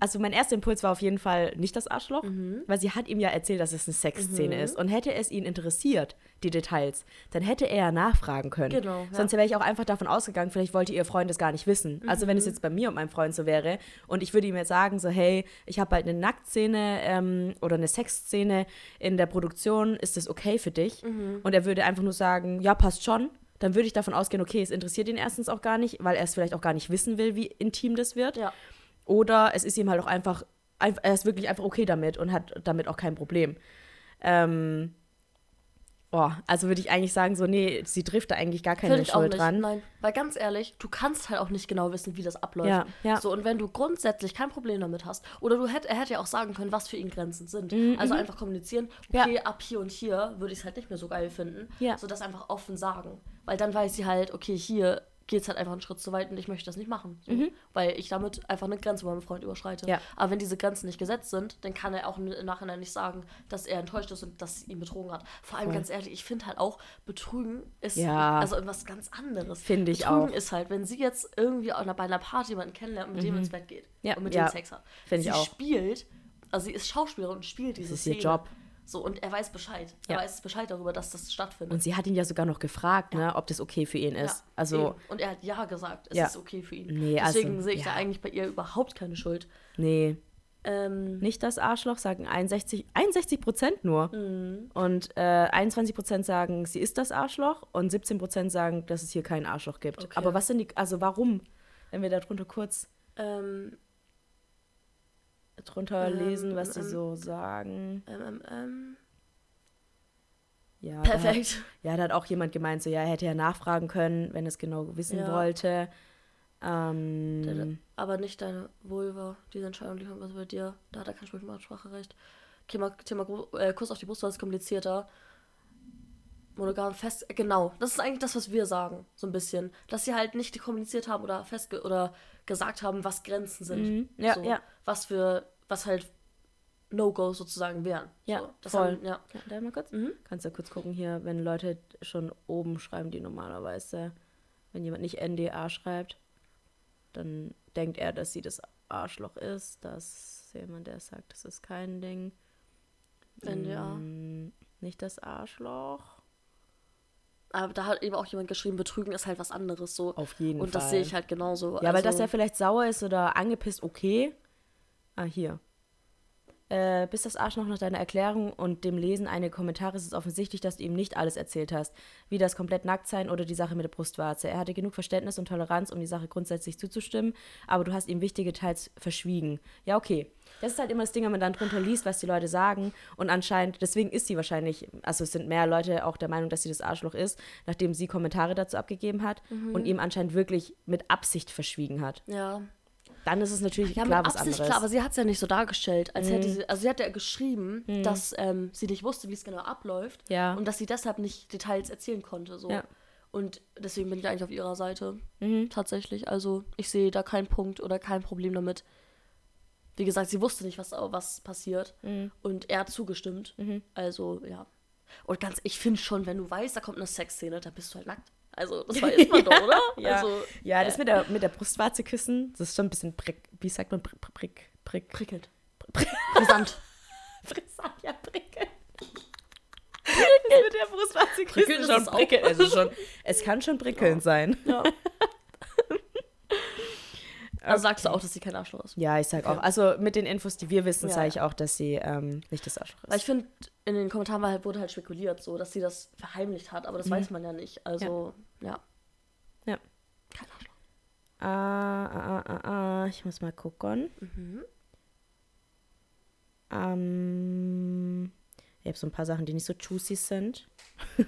also mein erster Impuls war auf jeden Fall nicht das Arschloch, Mhm. weil sie hat ihm ja erzählt, dass es eine Sexszene ist. Und hätte es ihn interessiert, die Details, dann hätte er ja nachfragen können. Genau, ja. Sonst wäre ich auch einfach davon ausgegangen, vielleicht wollte ihr Freund es gar nicht wissen. Also wenn es Mhm. jetzt bei mir und meinem Freund so wäre und ich würde ihm jetzt sagen, so hey, ich habe halt eine Nacktszene ähm, oder eine Sexszene in der Produktion, ist das okay für dich? Mhm. Und er würde einfach nur sagen, ja, passt schon. Dann würde ich davon ausgehen, okay, es interessiert ihn erstens auch gar nicht, weil er es vielleicht auch gar nicht wissen will, wie intim das wird. Ja. Oder es ist ihm halt auch einfach, einf- er ist wirklich einfach okay damit und hat damit auch kein Problem. Ähm, oh, also würde ich eigentlich sagen, so, nee, sie trifft da eigentlich gar keine ich auch Schuld nicht. dran. Nein, weil ganz ehrlich, du kannst halt auch nicht genau wissen, wie das abläuft. Ja, ja. So, und wenn du grundsätzlich kein Problem damit hast, oder du hätt, er hätte ja auch sagen können, was für ihn Grenzen sind. Also einfach kommunizieren, Mhm, Ja. okay, ab hier und hier würde ich es halt nicht mehr so geil finden. Ja. So das einfach offen sagen. Weil dann weiß sie halt, okay, hier geht es halt einfach einen Schritt zu weit und ich möchte das nicht machen. So, Weil ich damit einfach eine Grenze bei meinem Freund überschreite. Mhm. Ja. Aber wenn diese Grenzen nicht gesetzt sind, dann kann er auch im Nachhinein nicht sagen, dass er enttäuscht ist und dass sie ihn betrogen hat. Vor allem Voll. ganz ehrlich, ich finde halt auch, Betrügen ist Ja. also was ganz anderes. Finde ich Betrügen auch. ist halt, wenn sie jetzt irgendwie auch bei einer Party jemanden kennenlernt und mit dem ins Bett geht Mhm. Ja, und mit dem Sex hat. Finde sie ich auch. spielt, also sie ist Schauspielerin und spielt diese ist ihr. Job. So, und er weiß Bescheid. Er Ja. weiß Bescheid darüber, dass das stattfindet. Und sie hat ihn ja sogar noch gefragt, ne, ob das okay für ihn ist. Ja, also, eben. Und er hat ja gesagt, es Ja. ist okay für ihn. Nee, also, Deswegen sehe ich da ja. eigentlich bei ihr überhaupt keine Schuld. nee, Ähm, nicht das Arschloch, sagen 61, 61 Prozent nur. Mhm. Und äh, 21 Prozent sagen, sie ist das Arschloch und 17 Prozent sagen, dass es hier keinen Arschloch gibt. Okay. Aber was sind die, also warum? Wenn wir darunter kurz ähm, drunter Ähm, lesen, was ähm, die so sagen. ähm, ähm, ähm. Ja, da hat, Perfekt. ja, da hat auch jemand gemeint, so, ja, er hätte ja nachfragen können, wenn er es genau wissen Ja. wollte. Ähm, Aber nicht deine Vulva. Diese Entscheidung liegt was bei dir. Da hat er kein Spracherecht. Thema, Thema äh, Kuss auf die Brust war es komplizierter. Monogam fest. Genau. Das ist eigentlich das, was wir sagen. So ein bisschen. Dass sie halt nicht kommuniziert haben oder fest oder gesagt haben, was Grenzen sind. Mhm. Ja, so, ja. Was für, was halt No-Go sozusagen wären. Ja, so, das voll. Haben, ja. Ja, da mal kurz. Mhm. Kannst du kurz gucken hier, wenn Leute schon oben schreiben, die normalerweise, wenn jemand nicht NDA schreibt, dann denkt er, dass sie das Arschloch ist. Das ist jemand, der sagt, das ist kein Ding. NDA. Mm, Nicht das Arschloch. Aber da hat eben auch jemand geschrieben, Betrügen ist halt was anderes. So. Auf jeden Und Fall. das sehe ich halt genauso. Ja, weil dass Also- er vielleicht sauer ist oder angepisst, okay. Ah, hier. Äh, bis das Arschloch nach deiner Erklärung und dem Lesen einige Kommentare ist es offensichtlich, dass du ihm nicht alles erzählt hast. Wie das komplett nackt sein oder die Sache mit der Brustwarze. Er hatte genug Verständnis und Toleranz, um die Sache grundsätzlich zuzustimmen, aber du hast ihm wichtige Details verschwiegen. Ja, okay. Das ist halt immer das Ding, wenn man dann drunter liest, was die Leute sagen. Und anscheinend, deswegen ist sie wahrscheinlich, also es sind mehr Leute auch der Meinung, dass sie das Arschloch ist, nachdem sie Kommentare dazu abgegeben hat und ihm anscheinend wirklich mit Absicht verschwiegen hat. Ja. Dann ist es natürlich Ja, klar mit was Absicht, anderes. klar, aber sie hat es ja nicht so dargestellt, als hätte sie, also sie hat ja geschrieben, dass ähm, sie nicht wusste, wie es genau abläuft Ja. und dass sie deshalb nicht Details erzählen konnte, so. Ja. Und deswegen bin ich eigentlich auf ihrer Seite, Mhm. tatsächlich. Also ich sehe da keinen Punkt oder kein Problem damit. Wie gesagt, sie wusste nicht, was, was passiert Mhm. und er hat zugestimmt. Also ja. Und ganz, ich finde schon, wenn du weißt, da kommt eine Sexszene, dann bist du halt nackt. Also das weiß man doch, oder? ja, Also, ja das mit der, mit der Brustwarze küssen, das ist schon ein bisschen prick, wie sagt man, prick, prick, prick, prickelt. Brisant. Brisant, ja, prickeln. Das mit der Brustwarze küssen Prickeln ist schon prickeln. Es, ist schon, es kann schon prickeln sein. Ja. Also sagst du auch, dass sie kein Arschloch ist. Ja, ich sag Okay. auch. Also mit den Infos, die wir wissen, Ja, sage ja. ich auch, dass sie ähm, nicht das Arschloch ist. Weil ich finde, in den Kommentaren halt, wurde halt spekuliert, so, dass sie das verheimlicht hat, aber das weiß man ja nicht. Also, ja. Mhm. Ja. Kein Arschloch. Ah, ah, ah, ah, ah, ich muss mal gucken. Mhm. Ähm, ich habe so ein paar Sachen, die nicht so juicy sind.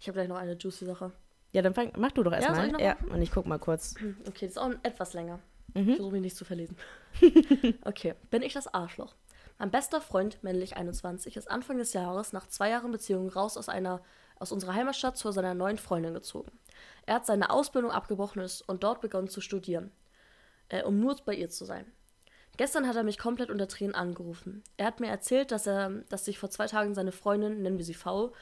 Ich habe gleich noch eine juicy Sache. Ja, dann fang, mach du doch erstmal. Ja, machen? und ich guck mal kurz. Okay, das ist auch etwas länger. Mhm. Ich versuche mich nicht zu verlesen. okay, bin ich das Arschloch? Mein bester Freund, männlich 21, ist Anfang des Jahres nach zwei Jahren Beziehung raus aus, einer, aus unserer Heimatstadt zu seiner neuen Freundin gezogen. Er hat seine Ausbildung abgebrochen ist und dort begonnen zu studieren, äh, um nur bei ihr zu sein. Gestern hat er mich komplett unter Tränen angerufen. Er hat mir erzählt, dass er, dass sich vor zwei Tagen seine Freundin, nennen wir sie V,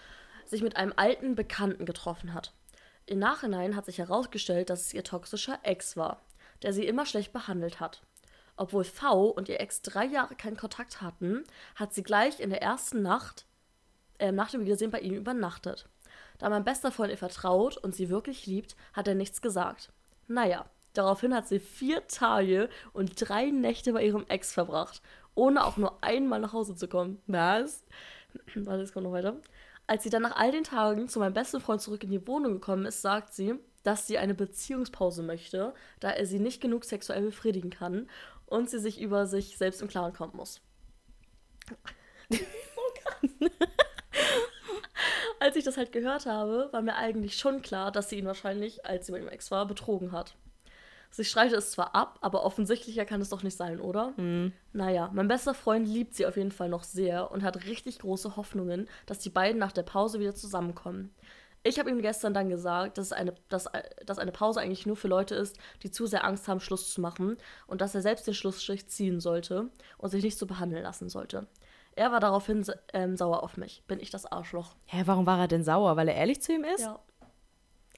sich mit einem alten Bekannten getroffen hat. Im Nachhinein hat sich herausgestellt, dass es ihr toxischer Ex war, der sie immer schlecht behandelt hat. Obwohl V und ihr Ex drei Jahre keinen Kontakt hatten, hat sie gleich in der ersten Nacht, äh, nach dem Wiedersehen bei ihm übernachtet. Da mein bester Freund ihr vertraut und sie wirklich liebt, hat er nichts gesagt. Naja, daraufhin hat sie vier Tage und drei Nächte bei ihrem Ex verbracht, ohne auch nur einmal nach Hause zu kommen. Was? Warte, es kommt noch weiter. Als sie dann nach all den Tagen zu meinem besten Freund zurück in die Wohnung gekommen ist, sagt sie, dass sie eine Beziehungspause möchte, da er sie nicht genug sexuell befriedigen kann und sie sich über sich selbst im Klaren kommen muss. als ich das halt gehört habe, war mir eigentlich schon klar, dass sie ihn wahrscheinlich, als sie bei ihrem Ex war, betrogen hat. Sie streitet es zwar ab, aber offensichtlicher kann es doch nicht sein, oder? Mhm. Naja, mein bester Freund liebt sie auf jeden Fall noch sehr und hat richtig große Hoffnungen, dass die beiden nach der Pause wieder zusammenkommen. Ich habe ihm gestern dann gesagt, dass eine, dass, dass eine Pause eigentlich nur für Leute ist, die zu sehr Angst haben, Schluss zu machen und dass er selbst den Schlussstrich ziehen sollte und sich nicht so behandeln lassen sollte. Er war daraufhin ähm, sauer auf mich. Bin ich das Arschloch? Hä, warum war er denn sauer? Weil er ehrlich zu ihm ist? Ja.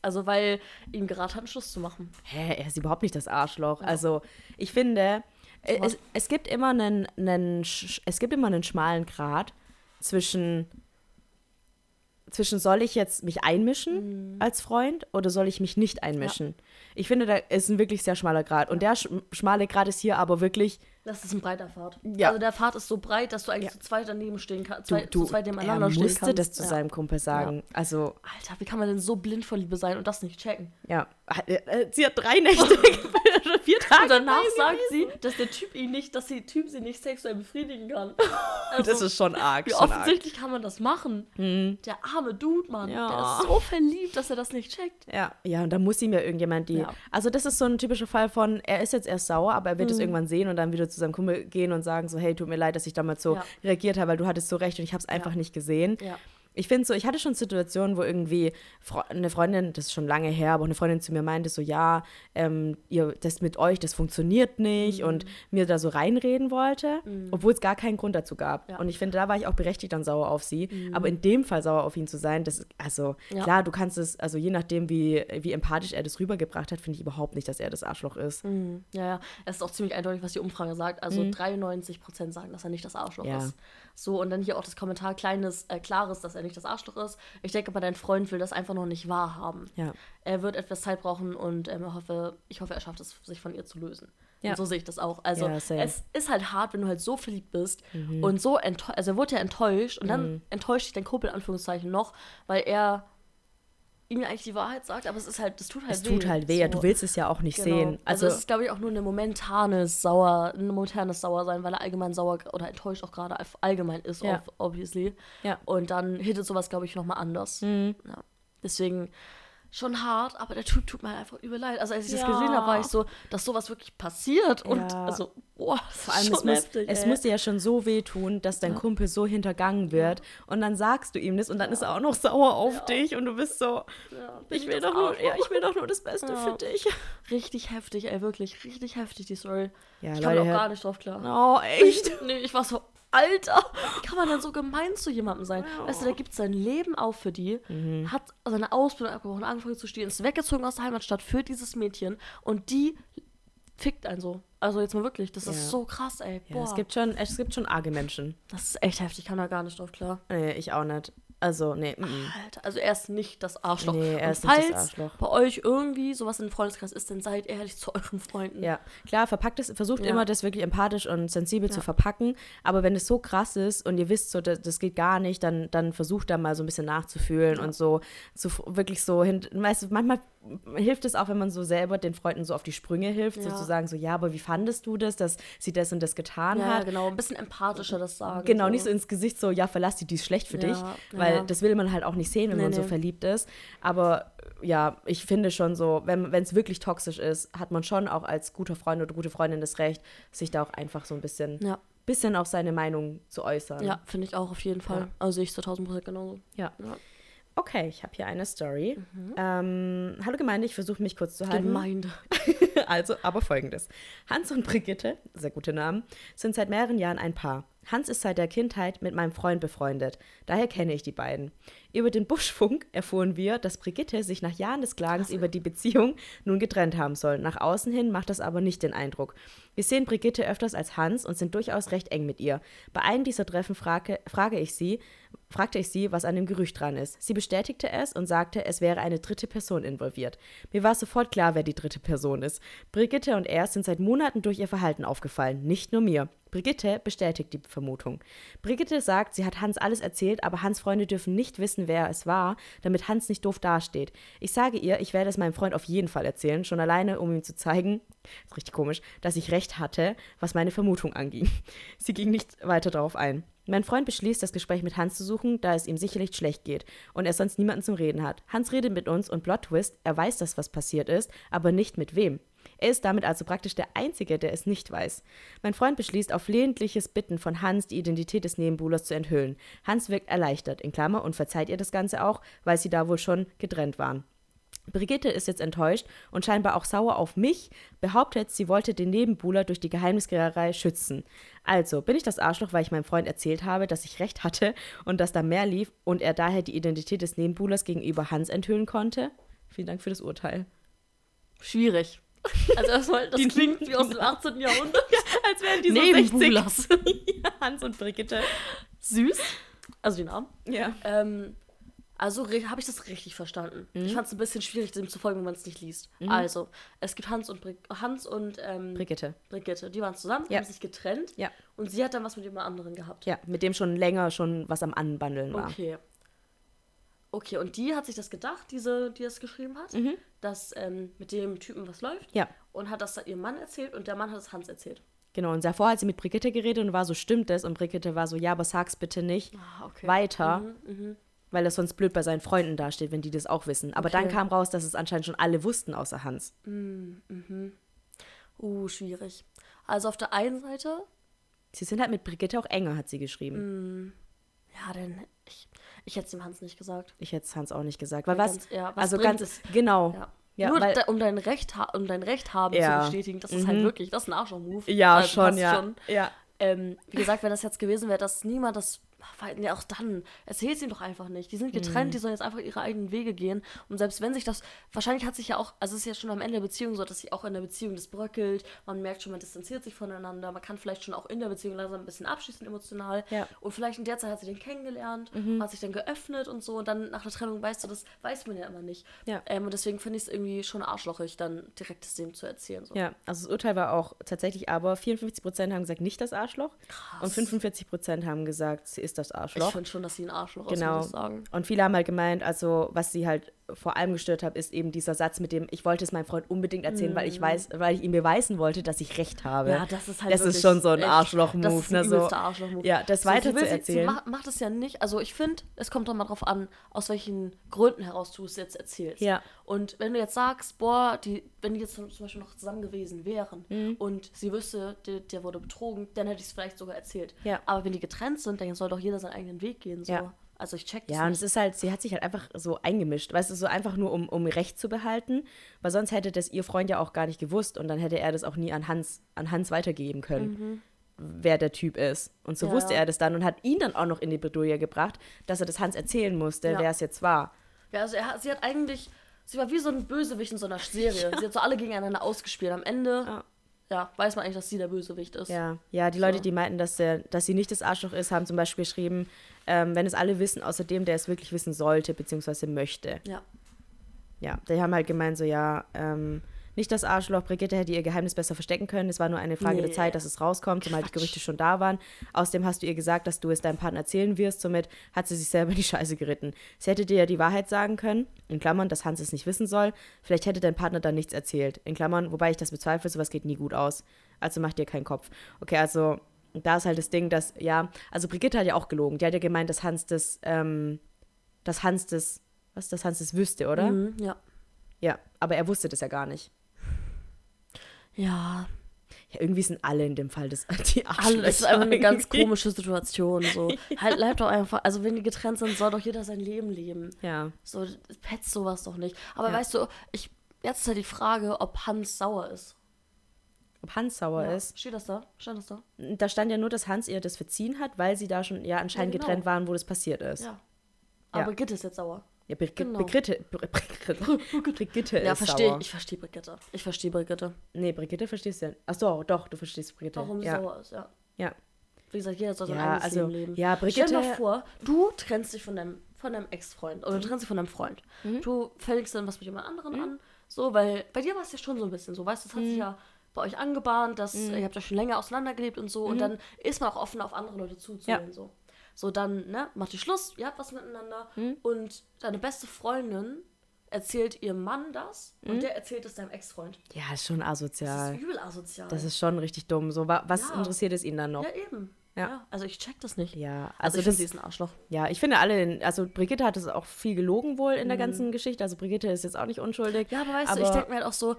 Also, weil ihm geraten hat, einen Schluss zu machen. Hä, er ist überhaupt nicht das Arschloch. Also, ich finde, es, es gibt immer einen, einen, es gibt immer einen schmalen Grat zwischen, zwischen soll ich jetzt mich einmischen als Freund oder soll ich mich nicht einmischen? Ich finde, da ist ein wirklich sehr schmaler Grad. Und der sch schmale Grad ist hier aber wirklich, Das ist ein breiter Pfad. Ja. Also der Pfad ist so breit, dass du eigentlich zu zweit daneben stehen kannst. du, Zwei, du zu zweit er nebeneinander stehen musste kannst. das zu ja. seinem Kumpel sagen. Also, Alter, wie kann man denn so blind vor Liebe sein und das nicht checken? ja, äh, sie hat drei Nächte, vier Tage. Und danach sagt sie, dass der Typ ihn nicht, dass der Typ sie nicht sexuell befriedigen kann. das Also, ist schon arg. Wie Schon arg. offensichtlich kann man das machen? Der arme Dude, Mann. Ja. Der ist so verliebt, dass er das nicht checkt. Ja, ja, und da muss ihm ja irgendjemand die. Ja. Also, das ist so ein typischer Fall von, er ist jetzt erst sauer, aber er wird es Mhm. irgendwann sehen und dann wieder zu seinem Kumpel gehen und sagen so, hey, tut mir leid, dass ich damals so Ja. reagiert habe, weil du hattest so recht und ich habe es einfach nicht gesehen. Ich finde so, ich hatte schon Situationen, wo irgendwie eine Freundin, das ist schon lange her, aber auch eine Freundin zu mir meinte so, ja, ähm, ihr, das mit euch, das funktioniert nicht Mhm. und mir da so reinreden wollte, obwohl es gar keinen Grund dazu gab. Ja. Mhm. Und ich finde, da war ich auch berechtigt dann sauer auf sie. Aber in dem Fall sauer auf ihn zu sein, das ist, also Ja. klar, du kannst es, also je nachdem, wie, wie empathisch er das rübergebracht hat, finde ich überhaupt nicht, dass er das Arschloch ist. Mhm. Ja, ja. Es ist auch ziemlich eindeutig, was die Umfrage sagt. Also 93% sagen, dass er nicht das Arschloch Mhm. Ja. ist. So, und dann hier auch das Kommentar kleines, äh, klares, dass er nicht das Arschloch ist. Ich denke aber, dein Freund will das einfach noch nicht wahrhaben. Ja. Er wird etwas Zeit brauchen und ähm, hoffe, ich hoffe, er schafft es, sich von ihr zu lösen. Ja. Und so sehe ich das auch. Also Ja. Mhm. es ist halt hart, wenn du halt so verliebt bist und so enttäuscht, also er wurde ja enttäuscht und dann enttäuscht dich dein Kumpel in Anführungszeichen noch, weil er ihm eigentlich die Wahrheit sagt, aber es ist halt, das tut halt Es weh. tut halt weh, ja, So. du willst es ja auch nicht Genau. sehen. Also, Also, es ist, glaube ich, auch nur eine momentanes Sauer, ein momentanes Sauersein, weil er allgemein sauer oder enttäuscht auch gerade all- allgemein ist, Ja. obviously. Ja. Und dann hittet sowas, glaube ich, nochmal anders. Mhm. Ja. Deswegen schon hart, aber der Typ tut mir einfach übel leid. Also als ich das Ja. gesehen habe, war ich so, dass sowas wirklich passiert. Und Ja. also, boah, das Vor allem, es, muss, heftig. es muss dir ja schon so wehtun, dass dein Kumpel so hintergangen wird und dann sagst du ihm das und dann ist er auch noch sauer auf dich und du bist so, Ja, ich will, das doch nur, ja, ich will doch nur das Beste Ja. für dich. Richtig heftig, ey, wirklich, richtig heftig, die Story. Ja, ich kam Leute, auch gar nicht drauf klar. Oh, echt? Nee, ich war so, Alter, wie kann man denn so gemein zu jemandem sein? Weißt du, der gibt sein Leben auf für die, Mhm. hat seine Ausbildung abgebrochen, angefangen zu studieren, ist weggezogen aus der Heimatstadt für dieses Mädchen und die fickt einen so. Also jetzt mal wirklich, das Ja. ist so krass, ey. Ja, Boah, es, gibt schon, es gibt schon arge Menschen. das ist echt heftig, ich kam da gar nicht drauf klar. Nee, ich auch nicht. Also, nee. mm. Alter, also er ist nicht das Arschloch. Nee, er und ist nicht das falls Arschloch. bei euch irgendwie sowas in Freundeskreis ist, dann seid ehrlich zu euren Freunden. Ja, klar, verpackt es, versucht Ja. immer, das wirklich empathisch und sensibel zu Ja. verpacken. Aber wenn es so krass ist und ihr wisst, so, das, das geht gar nicht, dann, dann versucht da mal so ein bisschen nachzufühlen und so, f- wirklich so hin. Weißt du, manchmal hilft es auch, wenn man so selber den Freunden so auf die Sprünge hilft, Ja. sozusagen so, ja, aber wie fandest du das, dass sie das und das getan Ja, hat? genau, ein bisschen empathischer das sagen. Genau, nicht so ins Gesicht so, ja, verlass die, die ist schlecht für Ja, dich, weil das will man halt auch nicht sehen, wenn Nee, man so nee. verliebt ist. Aber ja, ich finde schon so, wenn es wirklich toxisch ist, hat man schon auch als guter Freund oder gute Freundin das Recht, sich da auch einfach so ein bisschen, Ja. bisschen auch seine Meinung zu äußern. Ja, finde ich auch auf jeden Fall. Ja. Also sehe ich zu 1000 Prozent genauso. Ja. Ja. Okay, ich habe hier eine Story. Mhm. Ähm, hallo Gemeinde, ich versuche mich kurz zu halten. Gemeinde. Also, aber folgendes. Hans und Brigitte, sehr gute Namen, sind seit mehreren Jahren ein Paar. Hans ist seit der Kindheit mit meinem Freund befreundet. Daher kenne ich die beiden. Über den Buschfunk erfuhren wir, dass Brigitte sich nach Jahren des Klagens über die Beziehung nun getrennt haben soll. Nach außen hin macht das aber nicht den Eindruck. Wir sehen Brigitte öfters als Hans und sind durchaus recht eng mit ihr. Bei einem dieser Treffen frage, frage ich sie, fragte ich sie, was an dem Gerücht dran ist. Sie bestätigte es und sagte, es wäre eine dritte Person involviert. Mir war sofort klar, wer die dritte Person ist. Brigitte und er sind seit Monaten durch ihr Verhalten aufgefallen, nicht nur mir. Brigitte bestätigt die Vermutung. Brigitte sagt, sie hat Hans alles erzählt, aber Hans Freunde dürfen nicht wissen, wer es war, damit Hans nicht doof dasteht. Ich sage ihr, ich werde es meinem Freund auf jeden Fall erzählen, schon alleine, um ihm zu zeigen, ist richtig komisch, dass ich recht hatte, was meine Vermutung anging. Sie ging nicht weiter darauf ein. Mein Freund beschließt, das Gespräch mit Hans zu suchen, da es ihm sicherlich schlecht geht und er sonst niemanden zum Reden hat. Hans redet mit uns und Plot Twist, er weiß, dass was passiert ist, aber nicht mit wem. Er ist damit also praktisch der Einzige, der es nicht weiß. Mein Freund beschließt, auf flehentliches Bitten von Hans die Identität des Nebenbuhlers zu enthüllen. Hans wirkt erleichtert, in Klammer, und verzeiht ihr das Ganze auch, weil sie da wohl schon getrennt waren. Brigitte ist jetzt enttäuscht und scheinbar auch sauer auf mich, behauptet, sie wollte den Nebenbuhler durch die Geheimnisgererei schützen. Also bin ich das Arschloch, weil ich meinem Freund erzählt habe, dass ich recht hatte und dass da mehr lief und er daher die Identität des Nebenbuhlers gegenüber Hans enthüllen konnte? Vielen Dank für das Urteil. Schwierig. Also erstmal, das Die- klingt wie aus dem 18. Jahrhundert. Als wären die so Nebenbuhlers. 60. ja, Hans und Brigitte. Süß. Also die Namen. Ja. Ähm, also habe ich das richtig verstanden. Mhm. Ich fand es ein bisschen schwierig, dem zu folgen, wenn man es nicht liest. Also, es gibt Hans und, Bri Hans und ähm, Brigitte. Brigitte. Die waren zusammen, Ja. haben sich getrennt. Ja. Und sie hat dann was mit jemand anderen gehabt. Ja, mit dem schon länger schon was am Anbandeln war. Okay. Okay, und die hat sich das gedacht, diese, die das geschrieben hat, dass ähm, mit dem Typen was läuft. Mhm. Ja. Und hat das dann ihrem Mann erzählt und der Mann hat es Hans erzählt. Genau, und davor hat sie mit Brigitte geredet und war so, stimmt das? Und Brigitte war so, ja, aber sag's bitte nicht Ah, okay. weiter, weil es sonst blöd bei seinen Freunden dasteht, wenn die das auch wissen. Aber dann Okay. kam raus, dass es anscheinend schon alle wussten, außer Hans. Uh, schwierig. Also auf der einen Seite, Sie sind halt mit Brigitte auch enger, hat sie geschrieben. ja, denn ich, hätte es dem Hans nicht gesagt. Ich hätte es Hans auch nicht gesagt. Weil Ja, was, ganz- ja, was also ganz, es? genau. Ja. Ja, Nur weil- um dein Recht, um dein Recht haben Ja. zu bestätigen, das ist halt Mhm. wirklich, das ist ein Arschloch-Move. Ja, Also schon, ja. Ja. Ähm, wie gesagt, wenn das jetzt gewesen wäre, dass niemand das. Ja, auch dann. Erzählt ihm doch einfach nicht. Die sind getrennt, Mhm. die sollen jetzt einfach ihre eigenen Wege gehen. Und selbst wenn sich das. Wahrscheinlich hat sich ja auch. Also, es ist ja schon am Ende der Beziehung so, dass sich auch in der Beziehung das bröckelt. Man merkt schon, man distanziert sich voneinander. Man kann vielleicht schon auch in der Beziehung langsam ein bisschen abschließen emotional. Ja. Und vielleicht in der Zeit hat sie den kennengelernt, Mhm. hat sich dann geöffnet und so. Und dann nach der Trennung weißt du, das weiß man ja immer nicht. Ja. Ähm, und deswegen finde ich es irgendwie schon arschlochig, dann direkt das dem zu erzählen. So. Ja, also das Urteil war auch tatsächlich aber 54% haben gesagt, nicht das Arschloch. Und 45% haben gesagt, sie ist das Ich Arschloch. finde schon, dass sie ein Arschloch ist, Genau. muss ich sagen. Und viele haben halt gemeint, also was sie halt vor allem gestört hat, ist eben dieser Satz mit dem, ich wollte es meinem Freund unbedingt erzählen, weil ich weiß, weil ich ihm beweisen wollte, dass ich recht habe. Mhm. Ja, das ist halt Das ist schon so ein Arschloch-Move, Das ist ein ne, so. Arschloch-Move. Ja, das sie weiter zu sie- erzählen. Sie macht, macht es ja nicht. Also ich finde, es kommt doch mal drauf an, aus welchen Gründen heraus du es jetzt erzählst. Ja. Und wenn du jetzt sagst, boah, die, wenn die jetzt zum Beispiel noch zusammen gewesen wären Mhm. und sie wüsste, der, der wurde betrogen, dann hätte ich es vielleicht sogar erzählt. Ja. Aber wenn die getrennt sind, dann soll doch jeder seinen eigenen Weg gehen. So. Ja. Also ich check das Ja, und nicht. es ist halt, sie hat sich halt einfach so eingemischt, weißt du, so einfach nur, um, um Recht zu behalten, weil sonst hätte das ihr Freund ja auch gar nicht gewusst und dann hätte er das auch nie an Hans, an Hans weitergeben können, wer der Typ ist. Und so Mhm. Ja. wusste er das dann und hat ihn dann auch noch in die Bredouille gebracht, dass er das Hans erzählen musste, Ja. wer es jetzt war. Ja, also er, sie hat eigentlich, sie war wie so ein Bösewicht in so einer Serie. Sie hat so alle gegeneinander ausgespielt. Am Ende, Ja. weiß man eigentlich, dass sie der Bösewicht ist. Ja, ja die So. Leute, die meinten, dass, der, dass sie nicht das Arschloch ist, haben zum Beispiel geschrieben, ähm, wenn es alle wissen, außer dem, der es wirklich wissen sollte, beziehungsweise möchte. Ja. Ja, die haben halt gemeint, so ja, ähm, nicht das Arschloch, Brigitte hätte ihr Geheimnis besser verstecken können. Es war nur eine Frage der Nee. Zeit, dass es rauskommt, zumal die. Gerüchte schon da waren. Außerdem hast du ihr gesagt, dass du es deinem Partner erzählen wirst. Somit hat sie sich selber in die Scheiße geritten. Sie hätte dir ja die Wahrheit sagen können, in Klammern, dass Hans es nicht wissen soll. Vielleicht hätte dein Partner dann nichts erzählt, in Klammern, wobei ich das bezweifle, sowas geht nie gut aus. Also mach dir keinen Kopf. Okay, also da ist halt das Ding, dass, ja, also Brigitte hat ja auch gelogen. Die hat ja gemeint, dass Hans das, ähm, dass Hans das, was, dass Hans das wüsste, oder? Mhm, ja. Ja, aber er wusste das ja gar nicht. Ja, Ja, irgendwie sind alle in dem Fall das die alle, es ist einfach eine ganz komische Situation. So. Halt, bleib doch einfach, also wenn die getrennt sind, soll doch jeder sein Leben leben. Ja. So, petzt sowas doch nicht. Aber Ja. weißt du, ich, jetzt ist halt die Frage, ob Hans sauer ist. Ob Hans sauer Ja. ist. Steht das da? Stand das da? Da stand ja nur, dass Hans ihr das verziehen hat, weil sie da schon ja anscheinend Ja, genau. getrennt waren, wo das passiert ist. Ja. Aber Ja. Brigitte ist jetzt sauer. Ja, Brigitte, Genau. Brigitte, Br- Brigitte, Brigitte Ja, ist verstehe sauer. ich. Ich verstehe Brigitte. Ich verstehe Brigitte. Nee, Brigitte verstehst du ja. Ach so, doch, du verstehst Brigitte. Warum sie ja. sauer ist, ja. Ja. Wie gesagt, jeder soll sein Ja, eigenes also, Leben leben. ja, Stell dir Brigitte- mal vor, du trennst dich von deinem, von deinem Ex-Freund oder du trennst dich von deinem Freund. Mhm. Du fängst dann was mit jemand anderem an. So, weil bei dir war es ja schon so ein bisschen so, weißt du, das hat sich Mhm. ja bei euch angebahnt, dass ihr habt ja schon länger auseinandergelebt und so und dann ist man auch offen auf andere Leute zuzuhören. Mhm. Ja. So. So, dann, ne, macht ihr Schluss, ihr habt was miteinander Mhm. und deine beste Freundin erzählt ihrem Mann das Mhm. und der erzählt es deinem Ex-Freund. Ja, ist schon Das asozial. ist übel asozial. Das ist schon richtig dumm. So, wa was Ja. interessiert es ihn dann noch? ja, eben. Ja. also ich check das nicht. Ja, Also, also, ich das finde, sie ist ein Arschloch. Ja, ich finde alle, also Brigitte hat es auch viel gelogen wohl Mhm. in der ganzen Geschichte. Also Brigitte ist jetzt auch nicht unschuldig. Ja, aber weißt du, ich denke mir halt auch so,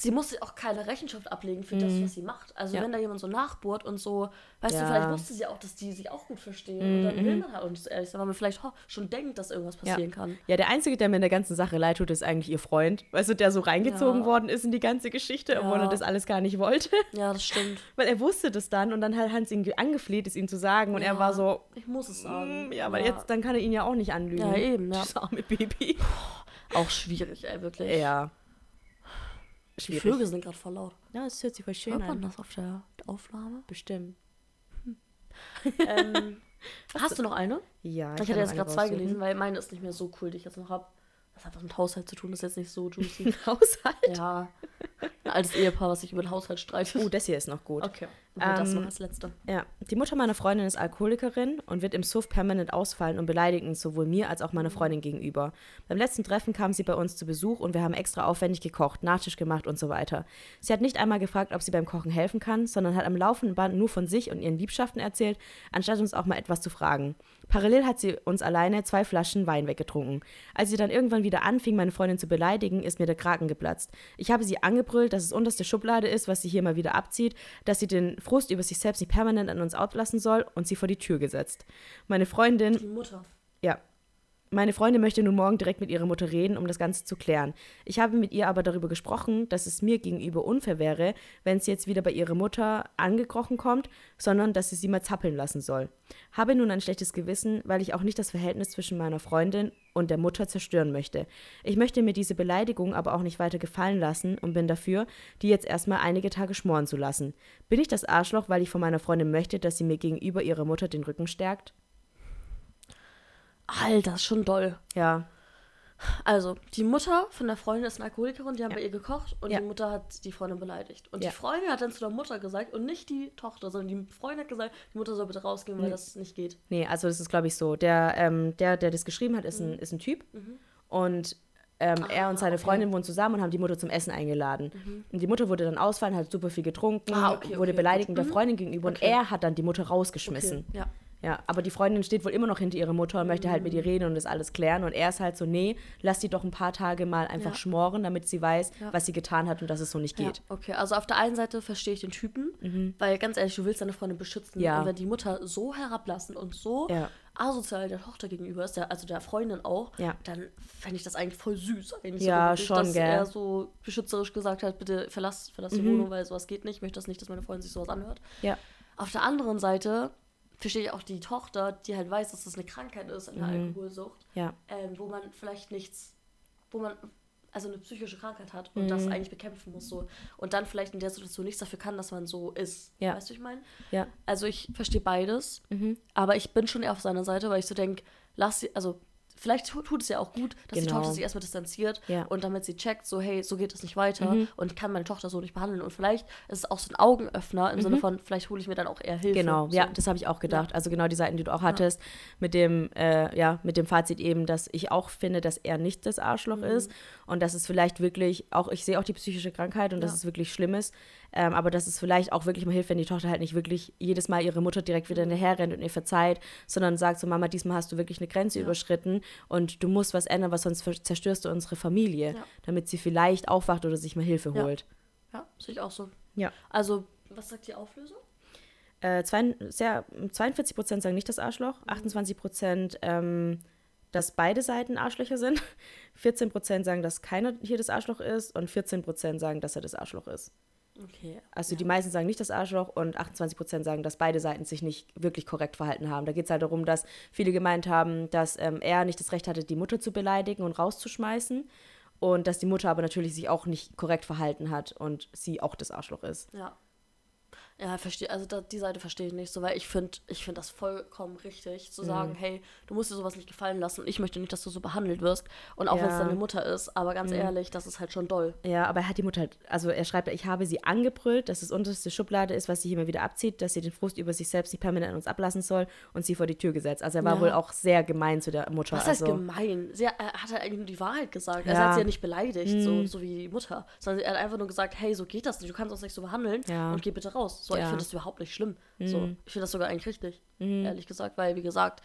sie muss auch keine Rechenschaft ablegen für das, was sie macht. Also Mhm. Ja. wenn da jemand so nachbohrt und so, weißt Ja. du, vielleicht wusste sie auch, dass die sich auch gut verstehen. Und dann will man halt auch nicht so ehrlich sein, weil man vielleicht ho, schon denkt, dass irgendwas Mhm. Ja. passieren kann. Ja, der Einzige, der mir in der ganzen Sache leid tut, ist eigentlich ihr Freund. Weißt du, der so reingezogen worden ist in die ganze Geschichte, obwohl er das alles gar nicht wollte. Ja, das stimmt. Weil er wusste das dann und dann hat Hans ihn ge- angefleht, es ihm zu sagen. Und er war so, Ich muss es sagen. "Mm, ja, weil jetzt, dann kann er ihn ja auch nicht anlügen. Ja, eben, ja. Das arme Baby. Auch schwierig, ey, wirklich. Ja. Die Schwierig. Vögel sind gerade voll laut. Ja, es hört sich voll schön Hört man an. das auf der Aufnahme? Bestimmt. ähm, hast du noch eine? Ja, Ich, kann hatte jetzt gerade zwei gelesen, weil meine ist nicht mehr so cool, die ich jetzt noch habe. Das hat was mit Haushalt zu tun, das ist jetzt nicht so juicy. Haushalt. ja. Ein altes Ehepaar, was sich über den Haushalt streitet. Oh, das hier ist noch gut. okay. Machen wir das Ähm, noch als letzte. Ja, die Mutter meiner Freundin ist Alkoholikerin und wird im Suff permanent ausfallen und beleidigen sowohl mir als auch meiner Freundin gegenüber. Beim letzten Treffen kam sie bei uns zu Besuch und wir haben extra aufwendig gekocht, Nachtisch gemacht und so weiter. Sie hat nicht einmal gefragt, ob sie beim Kochen helfen kann, sondern hat am laufenden Band nur von sich und ihren Liebschaften erzählt, anstatt uns auch mal etwas zu fragen. Parallel hat sie uns alleine zwei Flaschen Wein weggetrunken. Als sie dann irgendwann wieder anfing, meine Freundin zu beleidigen, ist mir der Kragen geplatzt. Ich habe sie angebrüllt, dass es unterste Schublade ist, was sie hier mal wieder abzieht, dass sie den Frust über sich selbst nicht permanent an uns outlassen soll und sie vor die Tür gesetzt. Meine Freundin Die Mutter. ja. Meine Freundin möchte nun morgen direkt mit ihrer Mutter reden, um das Ganze zu klären. Ich habe mit ihr aber darüber gesprochen, dass es mir gegenüber unfair wäre, wenn sie jetzt wieder bei ihrer Mutter angekrochen kommt, sondern dass sie sie mal zappeln lassen soll. Habe nun ein schlechtes Gewissen, weil ich auch nicht das Verhältnis zwischen meiner Freundin und der Mutter zerstören möchte. Ich möchte mir diese Beleidigung aber auch nicht weiter gefallen lassen und bin dafür, die jetzt erstmal einige Tage schmoren zu lassen. Bin ich das Arschloch, weil ich von meiner Freundin möchte, dass sie mir gegenüber ihrer Mutter den Rücken stärkt? Alter, ist schon doll. Ja. Also, die Mutter von der Freundin ist eine Alkoholikerin, die haben Ja. bei ihr gekocht und Ja. die Mutter hat die Freundin beleidigt. Und Ja. die Freundin hat dann zu der Mutter gesagt und nicht die Tochter, sondern die Freundin hat gesagt, die Mutter soll bitte rausgehen, weil Nee. das nicht geht. Nee, also das ist, glaube ich, so. Der, ähm, der, der das geschrieben hat, ist, ein, ist ein Typ. Und ähm, er und seine Mhm. okay. Mhm. Freundin wohnen zusammen und haben die Mutter zum Essen eingeladen. Und die Mutter wurde dann ausfallen, hat super viel getrunken, Ah, okay, wurde okay, beleidigt gut. der Mhm. Freundin gegenüber. Und er hat dann die Mutter rausgeschmissen. Ja. Ja, aber die Freundin steht wohl immer noch hinter ihrer Mutter und möchte halt mit Mhm. ihr reden und das alles klären. Und er ist halt so, nee, lass die doch ein paar Tage mal einfach Ja. schmoren, damit sie weiß, Ja. was sie getan hat und dass es so nicht Ja, geht. okay. Also auf der einen Seite verstehe ich den Typen, weil ganz ehrlich, du willst deine Freundin beschützen. Ja. Und wenn die Mutter so herablassend und so Ja. asozial der Tochter gegenüber ist, der, also der Freundin auch, Ja. dann fände ich das eigentlich voll süß. Eigentlich Ja, so wirklich, schon, dass gell. er so beschützerisch gesagt hat, bitte verlass, verlass die Mhm. Wohnung, weil sowas geht nicht. Ich möchte das nicht, dass meine Freundin sich sowas anhört. Ja. Auf der anderen Seite verstehe ich auch die Tochter, die halt weiß, dass das eine Krankheit ist, eine Mhm. Alkoholsucht, Ja. ähm, wo man vielleicht nichts, wo man also eine psychische Krankheit hat und das Mhm. eigentlich bekämpfen muss so und dann vielleicht in der Situation nichts dafür kann, dass man so ist. Ja. Weißt du, ich meine? Ja. Also ich verstehe beides, Mhm. aber ich bin schon eher auf seiner Seite, weil ich so denke, lass sie, also vielleicht tu- tut es ja auch gut, dass die Genau. Tochter sich erstmal distanziert Ja. und damit sie checkt, so hey, so geht es nicht weiter Mhm. und kann meine Tochter so nicht behandeln und vielleicht ist es auch so ein Augenöffner im Sinne von, vielleicht hole ich mir dann auch eher Hilfe. Mhm. Genau, so. ja, das habe ich auch gedacht. Also genau die Seiten, die du auch hattest, mit dem, äh, ja, mit dem Fazit eben, dass ich auch finde, dass er nicht das Arschloch Mhm. ist und dass es vielleicht wirklich auch, ich sehe auch die psychische Krankheit und dass Ja. es wirklich schlimm ist, ähm, aber dass es vielleicht auch wirklich mal hilft, wenn die Tochter halt nicht wirklich jedes Mal ihre Mutter direkt wieder Mhm. hinterher rennt und ihr verzeiht, sondern sagt so, Mama, diesmal hast du wirklich eine Grenze Ja. überschritten und du musst was ändern, was sonst zerstörst du unsere Familie, Ja. damit sie vielleicht aufwacht oder sich mal Hilfe Ja. holt. Ja, sehe ich auch so. Ja. Also, was sagt die Auflösung? Äh, zwei, sehr, 42 Prozent sagen nicht das Arschloch, Mhm. 28 Prozent, ähm, dass beide Seiten Arschlöcher sind, 14 Prozent sagen, dass keiner hier das Arschloch ist und 14 Prozent sagen, dass er das Arschloch ist. Okay. Also ja. die meisten sagen nicht das Arschloch und 28 Prozent sagen, dass beide Seiten sich nicht wirklich korrekt verhalten haben. Da geht es halt darum, dass viele gemeint haben, dass ähm, er nicht das Recht hatte, die Mutter zu beleidigen und rauszuschmeißen und dass die Mutter aber natürlich sich auch nicht korrekt verhalten hat und sie auch das Arschloch ist. Ja. Ja, verstehe. Also da, die Seite verstehe ich nicht so, weil ich finde, ich finde das vollkommen richtig, zu Mhm. sagen, hey, du musst dir sowas nicht gefallen lassen und ich möchte nicht, dass du so behandelt wirst. Und auch wenn es Ja. Mhm. deine Mutter ist, aber ganz ehrlich, das ist halt schon doll. Ja, aber er hat die Mutter halt, also er schreibt, ich habe sie angebrüllt, dass es unterste Schublade ist, was sie immer wieder abzieht, dass sie den Frust über sich selbst nicht permanent an uns ablassen soll und sie vor die Tür gesetzt. Also er war Ja. wohl auch sehr gemein zu der Mutter. Was heißt also, gemein? Sie hat, er hat halt eigentlich nur die Wahrheit gesagt. Er Ja. Mhm. hat sie ja nicht beleidigt, so, so wie die Mutter. Sondern er hat einfach nur gesagt, hey, so geht das nicht, du kannst uns nicht so behandeln Ja. und geh bitte raus. So, ich Ja. finde das überhaupt nicht schlimm. So, Mhm. ich finde das sogar eigentlich richtig, Mhm. ehrlich gesagt, weil, wie gesagt,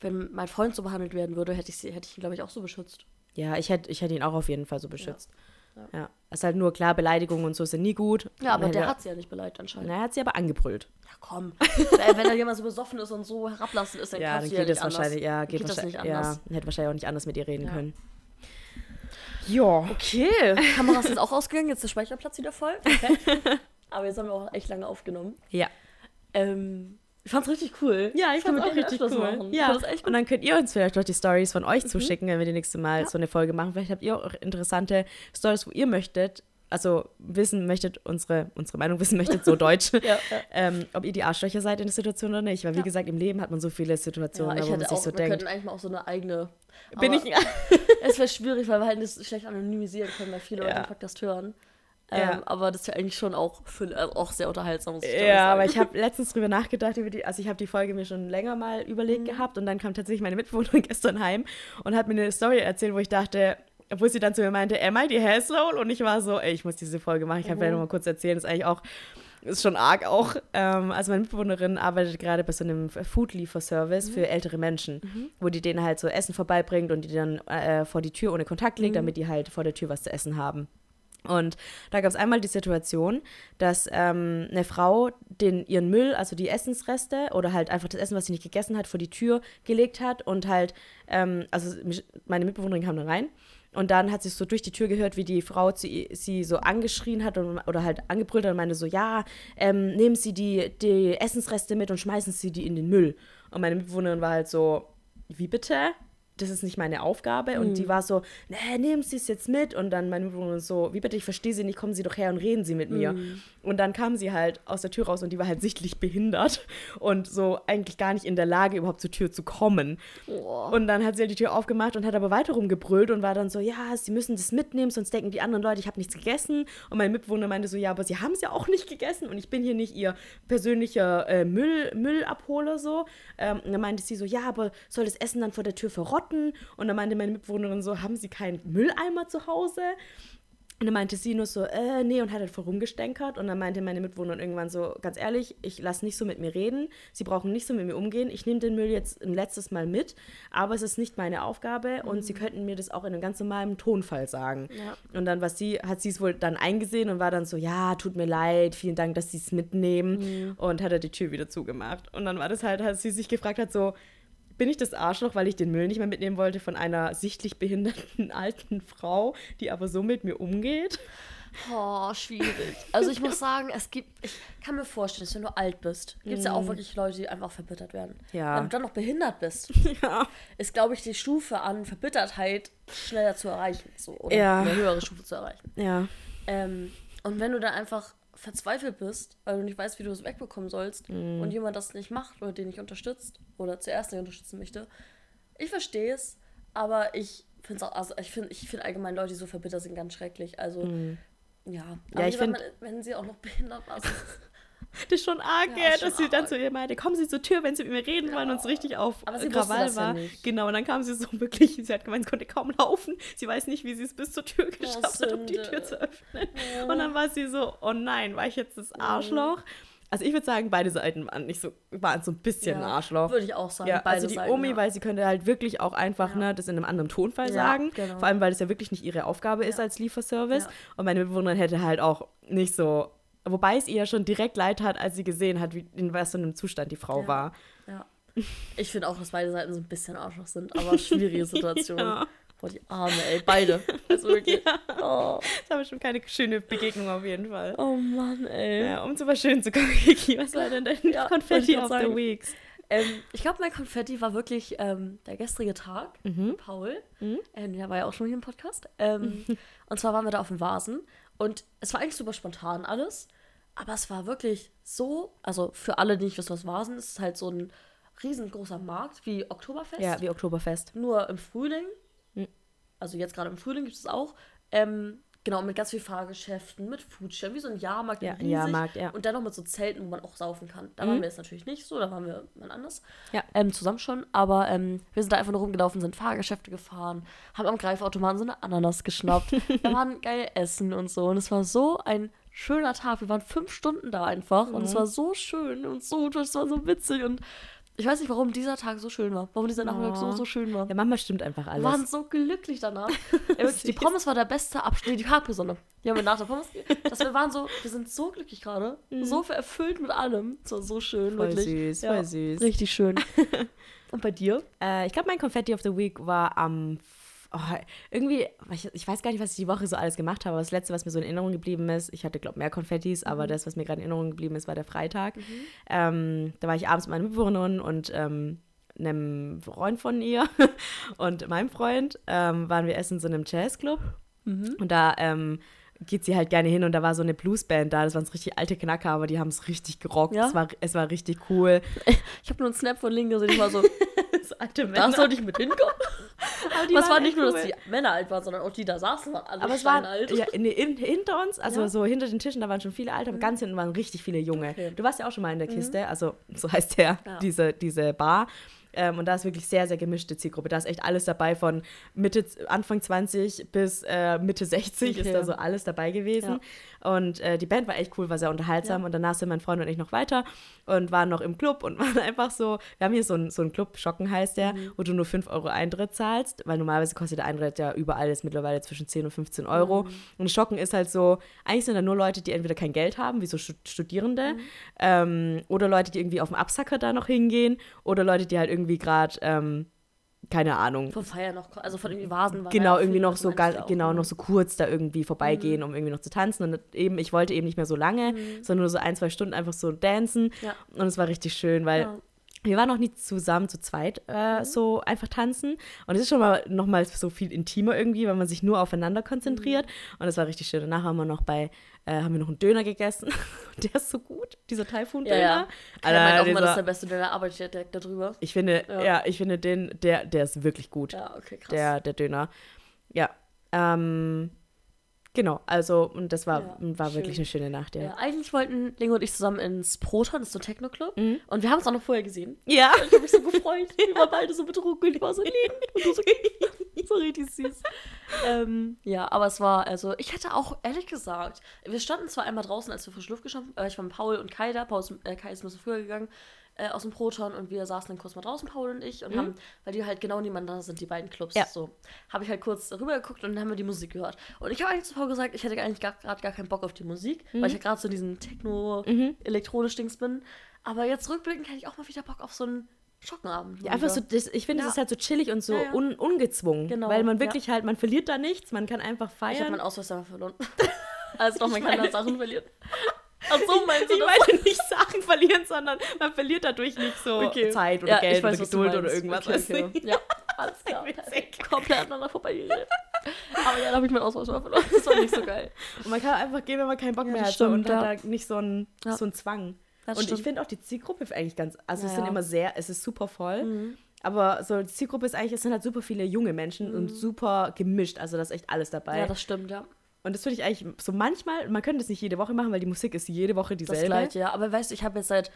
wenn mein Freund so behandelt werden würde, hätte ich, sie- hätte ich ihn, glaube ich, auch so beschützt. Ja, ich hätte ich hätt ihn auch auf jeden Fall so beschützt. Ja. Ja. Es ist halt nur klar, Beleidigungen und so sind nie gut. Ja, aber der hätte- hat sie ja nicht beleidigt anscheinend. Na, er hat sie aber angebrüllt. Ja, komm. wenn, da jemand so besoffen ist und so herablassend ist, dann Ja, dann kannst geht ja es nicht anders. wahrscheinlich, ja, Dann geht, geht das wahrscheinlich, nicht anders. ja, hätte wahrscheinlich auch nicht anders mit ihr reden Ja. können. Ja. Okay, Kamera ist jetzt auch ausgegangen, jetzt ist der Speicherplatz wieder voll. Okay. Aber jetzt haben wir auch echt lange aufgenommen. Ja. Ähm, ich fand's richtig cool. Ja, ich Können fand's wir auch richtig cool. machen. Ja, Ich und dann könnt ihr uns vielleicht noch die Stories von euch zuschicken, wenn wir die nächste Mal Ja. so eine Folge machen. Vielleicht habt ihr auch interessante Stories, wo ihr möchtet, also wissen möchtet, unsere, unsere Meinung wissen möchtet, so deutsch, Ja, ja. ähm, ob ihr die Arschlöcher seid in der Situation oder nicht. Weil, wie Ja. gesagt, im Leben hat man so viele Ja, Situationen, ich wo man sich auch, so wir denkt, könnten eigentlich mal auch so eine eigene. bin ich. Es wäre schwierig, weil wir halt das schlecht anonymisieren können, weil viele Ja. Leute den Podcast hören. Ähm, Ja. Aber das ist ja eigentlich schon auch, für, also auch sehr unterhaltsam. Muss ich Ja, aber ich habe letztens drüber nachgedacht, über die, also ich habe die Folge mir schon länger mal Mhm. überlegt gehabt und dann kam tatsächlich meine Mitbewohnerin gestern heim und hat mir eine Story erzählt, wo ich dachte, obwohl sie dann zu mir meinte, am I die Hasslow? Und ich war so, ey, ich muss diese Folge machen, ich kann Mhm. vielleicht noch mal kurz erzählen, das ist eigentlich auch, ist schon arg auch. Ähm, also meine Mitbewohnerin arbeitet gerade bei so einem Food-Lieferservice Mhm. für ältere Menschen, wo die denen halt so Essen vorbeibringt und die dann äh, vor die Tür ohne Kontakt legt, Mhm. damit die halt vor der Tür was zu essen haben. Und da gab es einmal die Situation, dass ähm, eine Frau den ihren Müll, also die Essensreste oder halt einfach das Essen, was sie nicht gegessen hat, vor die Tür gelegt hat und halt, ähm, also meine Mitbewohnerin kam dann rein und dann hat sie so durch die Tür gehört, wie die Frau sie, sie so angeschrien hat und, oder halt angebrüllt hat und meinte so, ja, ähm, nehmen Sie die, die Essensreste mit und schmeißen Sie die in den Müll. Und meine Mitbewohnerin war halt so, wie bitte? Das ist nicht meine Aufgabe. Und die war so, nee, nehmen Sie es jetzt mit. Und dann meine Mitbewohnerin so, wie bitte, ich verstehe Sie nicht, kommen Sie doch her und reden Sie mit mir. Und dann kam sie halt aus der Tür raus und die war halt sichtlich behindert und so eigentlich gar nicht in der Lage, überhaupt zur Tür zu kommen. Boah. Und dann hat sie halt die Tür aufgemacht und hat aber weiter rumgebrüllt und war dann so, ja, sie müssen das mitnehmen, sonst denken die anderen Leute, ich habe nichts gegessen. Und mein Mitbewohner meinte so, ja, aber sie haben es ja auch nicht gegessen und ich bin hier nicht ihr persönlicher äh, Müll, Müllabholer so. Ähm, und dann meinte sie so, ja, aber soll das Essen dann vor der Tür verrotten? Und dann meinte meine Mitbewohnerin so, haben sie keinen Mülleimer zu Hause? Und dann meinte sie nur so, äh, nee, und hat halt voll rumgestänkert. Und dann meinte meine Mitbewohnerin irgendwann so, ganz ehrlich, ich lasse nicht so mit mir reden. Sie brauchen nicht so mit mir umgehen. Ich nehme den Müll jetzt ein letztes Mal mit, aber es ist nicht meine Aufgabe und sie könnten mir das auch in einem ganz normalen Tonfall sagen. Ja. Und dann was sie, hat sie es wohl dann eingesehen und war dann so, ja, tut mir leid, vielen Dank, dass sie es mitnehmen. Und hat er die Tür wieder zugemacht. Und dann war das halt, als sie sich gefragt hat, so, bin ich das Arschloch, weil ich den Müll nicht mehr mitnehmen wollte von einer sichtlich behinderten alten Frau, die aber so mit mir umgeht? Oh, schwierig. Also ich muss sagen, es gibt, ich kann mir vorstellen, dass wenn du alt bist, gibt es ja auch wirklich Leute, die einfach verbittert werden. Mhm. Ja. Wenn du dann noch behindert bist, Ja. ist, glaube ich, die Stufe an Verbittertheit schneller zu erreichen. So, oder Ja. eine höhere Stufe zu erreichen. Ja. Ähm, und wenn du dann einfach verzweifelt bist, weil du nicht weißt, wie du es wegbekommen sollst Mhm. und jemand das nicht macht oder den nicht unterstützt oder zuerst nicht unterstützen möchte, ich verstehe es, aber ich finde auch, also ich finde ich find allgemein Leute, die so verbittert sind, ganz schrecklich. Also, ja. Aber Mhm. ich wie gesagt, find- man- wenn sie auch noch behindert war, Das ist schon arg, Ja, ja, dass sie dann arg. zu ihr meinte, kommen Sie zur Tür, wenn Sie mit mir reden wollen und es richtig auf Aber sie Krawall das ja war. nicht. Genau, und dann kam sie so wirklich, sie hat gemeint, sie konnte kaum laufen. Sie weiß nicht, wie sie es bis zur Tür geschafft hat, um die. Tür zu öffnen. Und dann war sie so, oh nein, war ich jetzt das Arschloch? Also ich würde sagen, beide Seiten waren nicht so, waren so ein bisschen ein ja, Arschloch. Würde ich auch sagen. Ja, also die Seiten, Omi, ja. weil sie könnte halt wirklich auch einfach Ja. ne, das in einem anderen Tonfall Ja, sagen. genau. Vor allem, weil es ja wirklich nicht ihre Aufgabe ist Ja. als Lieferservice. Ja. Und meine Mitbewohnerin hätte halt auch nicht so. Wobei es ihr ja schon direkt leid hat, als sie gesehen hat, wie, in was für einem Zustand die Frau Ja. war. Ja. Ich finde auch, dass beide Seiten so ein bisschen Arschloch sind, aber schwierige Situation. Ja. Boah, die Arme, ey, beide. Also wirklich. Oh, Das war schon keine schöne Begegnung auf jeden Fall. oh Mann, ey. Ja, um zu verschönen zu kommen, Kiki, was war denn dein Ja, Konfetti of the. Weeks? Ähm, ich glaube, mein Konfetti war wirklich ähm, der gestrige Tag. Mhm. Paul, ähm, der war ja auch schon hier im Podcast. Ähm, und zwar waren wir da auf dem Vasen und es war eigentlich super spontan alles, aber es war wirklich so, also für alle, die nicht wissen, was Vasen ist, ist halt so ein riesengroßer Markt wie Oktoberfest. Ja, wie Oktoberfest. nur im Frühling. Mhm. Also jetzt gerade im Frühling gibt es auch. Ähm, genau, mit ganz viel Fahrgeschäften, mit Foodstellen, wie so ein Jahrmarkt. Ja, ein. Jahrmarkt, ja. Und dann noch mit so Zelten, wo man auch saufen kann. Da Mhm. waren wir jetzt natürlich nicht so, da waren wir mal anders. Ja. Ähm, zusammen schon, aber ähm, wir sind da einfach nur rumgelaufen, sind Fahrgeschäfte gefahren, haben am Greifautomaten so eine Ananas geschnappt. da waren geil Essen und so. Und es war so ein schöner Tag. Wir waren fünf Stunden da einfach und Mhm. es war so schön und so, es war so witzig und ich weiß nicht, warum dieser Tag so schön war. Warum dieser Nachmittag so, Oh. so schön war. Ja, manchmal stimmt einfach Wir alles. waren so glücklich danach. Wirklich, die. Pommes war der beste Abschnitt. Nee, die Capri-Sonne. Die haben wir nach der Pommes dass wir waren so, wir sind so glücklich gerade. So erfüllt mit allem. Es war so schön, Mhm. Voll wirklich. süß, voll süß. Richtig schön. Und bei dir? Äh, ich glaube, mein Confetti of the Week war am. Oh, irgendwie, ich, ich weiß gar nicht, was ich die Woche so alles gemacht habe, aber das letzte, was mir so in Erinnerung geblieben ist, ich hatte, glaube mehr Konfettis, aber das, was mir gerade in Erinnerung geblieben ist, war der Freitag. Ähm, da war ich abends mit meiner Mitbewohnerin und ähm, einem Freund von ihr und meinem Freund ähm, waren wir essen in so einem Jazzclub. Und da ähm, geht sie halt gerne hin und da war so eine Bluesband da. Das waren so richtig alte Knacker, aber die haben es richtig gerockt. Ja? Es, war, es war richtig cool. Ich habe nur einen Snap von Link gesehen. Ich war so, Das alte da sollte ich mit hinkommen. Aber es war nicht echt nur, dass cool. die Männer alt waren, sondern auch die da saßen, waren alle Aber es waren steinalt. ja, in, in, hinter uns, also Ja. so hinter den Tischen, da waren schon viele Alte, aber ganz hinten waren richtig viele Junge. Okay. Du warst ja auch schon mal in der Kiste, also so heißt der, Ja. diese, diese Bar. Ähm, und da ist wirklich sehr, sehr gemischte Zielgruppe. Da ist echt alles dabei, von Mitte, Anfang 20 bis äh, Mitte 60 ist Okay. da so alles dabei gewesen. Und äh, die Band war echt cool, war sehr unterhaltsam. Ja. Und danach sind mein Freund und ich noch weiter und waren noch im Club und waren einfach so, wir haben hier so einen so einen Club, Schocken heißt der, Mhm. wo du nur 5 Euro Eintritt zahlst, weil normalerweise kostet der Eintritt ja überall jetzt mittlerweile zwischen 10 und 15 Euro. Mhm. Und Schocken ist halt so, eigentlich sind da nur Leute, die entweder kein Geld haben, wie so Stu- Studierende, Mhm. ähm, oder Leute, die irgendwie auf dem Absacker da noch hingehen, oder Leute, die halt irgendwie gerade, ähm, keine Ahnung, Von Feier noch, also von irgendwie Vasen. war genau irgendwie noch so meinst ga- du auch, genau noch so kurz da irgendwie vorbeigehen, um irgendwie noch zu tanzen und eben ich wollte eben nicht mehr so lange, sondern nur so ein zwei Stunden einfach so dancen Ja. und es war richtig schön, weil Ja. Wir waren noch nie zusammen zu zweit äh, so einfach tanzen und es ist schon mal noch mal so viel intimer irgendwie, weil man sich nur aufeinander konzentriert und es war richtig schön. Danach haben wir noch bei äh, haben wir noch einen Döner gegessen. der ist so gut, dieser Taifun-Döner. Ja, ja. Alter, Er meint auch immer, das ist der beste Döner, arbeitet ja direkt darüber. ich finde, Ja. ja. ich finde den, der, der ist wirklich gut Ja, okay, krass. der, der Döner. Ja. Ähm, genau, also, und das war, Ja, war schön. wirklich eine schöne Nacht, ja. ja. eigentlich wollten Lingo und ich zusammen ins Proton, das ist so ein Techno-Club. Mhm. Und wir haben es auch noch vorher gesehen. Ja. Ich habe mich so gefreut. Wir waren beide so betrunken. Ich war so lieb. Und du so, so richtig süß. ähm, ja, aber es war, also, ich hätte auch, ehrlich gesagt, wir standen zwar einmal draußen, als wir frische Luft geschafft haben. Äh, ich war mit Paul und Kai da. Paul ist, äh, Kai ist ein bisschen früher gegangen äh, aus dem Proton und wir saßen dann kurz mal draußen, Paul und ich, und haben, weil die halt genau nebeneinander sind, die beiden Clubs. Ja. So, habe ich halt kurz rüber geguckt und dann haben wir die Musik gehört. Und ich habe eigentlich zu Paul gesagt, ich hätte eigentlich gerade gar keinen Bock auf die Musik, weil ich ja gerade so in diesem Techno-elektronisch-Dings bin. Aber jetzt rückblickend hätte ich auch mal wieder Bock auf so einen Schockenabend. Ja, einfach so, das, ich finde, Ja. es ist halt so chillig und so Ja, ja. Un, ungezwungen. Genau, Weil man wirklich halt, man verliert da nichts, man kann einfach Ich habe feiern. meinen Ausweis einfach verloren. also doch, man kann da Sachen verlieren. Ach so, meinst du ich das? meine nicht Sachen verlieren, sondern man verliert dadurch nicht so Okay. Zeit oder Ja, Geld ich weiß, oder Geduld oder irgendwas. Okay, okay. Ja, alles klar. Komplett aneinander vorbeigeredet. Aber ja, da habe ich meinen Ausweis mal verloren. Das war nicht so geil. Und man kann einfach gehen, wenn man keinen Bock Ja, mehr das hat so, und stimmt, hat da nicht so einen, Ja. so einen Zwang. Das und stimmt. ich finde auch die Zielgruppe eigentlich ganz, also es Ja, sind ja. Mhm. immer sehr, es ist super voll. Aber so die Zielgruppe ist eigentlich, es sind halt super viele junge Menschen und super gemischt. Also da ist echt alles dabei. Mhm. Ja, das stimmt, ja. Und das finde ich eigentlich so manchmal, man könnte es nicht jede Woche machen, weil die Musik ist jede Woche Das dieselbe. gleiche, ja. Aber weißt du, ich habe jetzt seit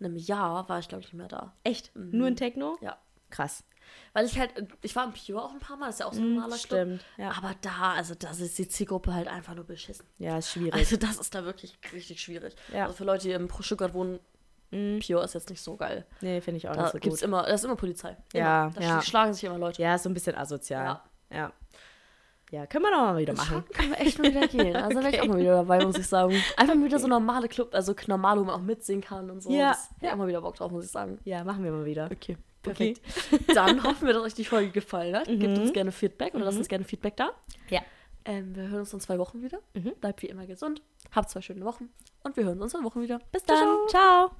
einem Jahr, war ich glaube ich nicht mehr da. Echt? Nur in Techno? Ja. Krass. Weil ich halt, ich war im Pure auch ein paar Mal, das ist ja auch so ein normaler Club. Stimmt. Ja. Aber da, also das ist die Zielgruppe halt einfach nur beschissen. ja, ist schwierig. Also das ist da wirklich richtig schwierig. Ja. Also für Leute, die im Stuttgart wohnen, Pure ist jetzt nicht so geil. nee, finde ich auch Da nicht so gibt's gut. immer, da ist immer Polizei. Immer. Ja, da ja. schlagen sich immer Leute. Ja, ist so ein bisschen asozial. Ja. Ja. Ja, können wir noch mal wieder Das machen. Können wir echt mal wieder gehen. Also da wäre ich auch mal wieder dabei, muss ich sagen. Einfach mal wieder so normale Club, also normal, wo man auch mitsingen kann und so. Ja. Das hätte auch mal wieder Bock drauf, muss ich sagen. Ja, machen wir mal wieder. Okay, Okay. perfekt. Dann hoffen wir, dass euch die Folge gefallen hat. Gebt uns gerne Feedback oder lasst uns gerne Feedback da. Ja. Ähm, wir hören uns in zwei Wochen wieder. Mhm. Bleibt wie immer gesund. Habt zwei schöne Wochen. Und wir hören uns in Wochen wieder. Bis dann. Ciao.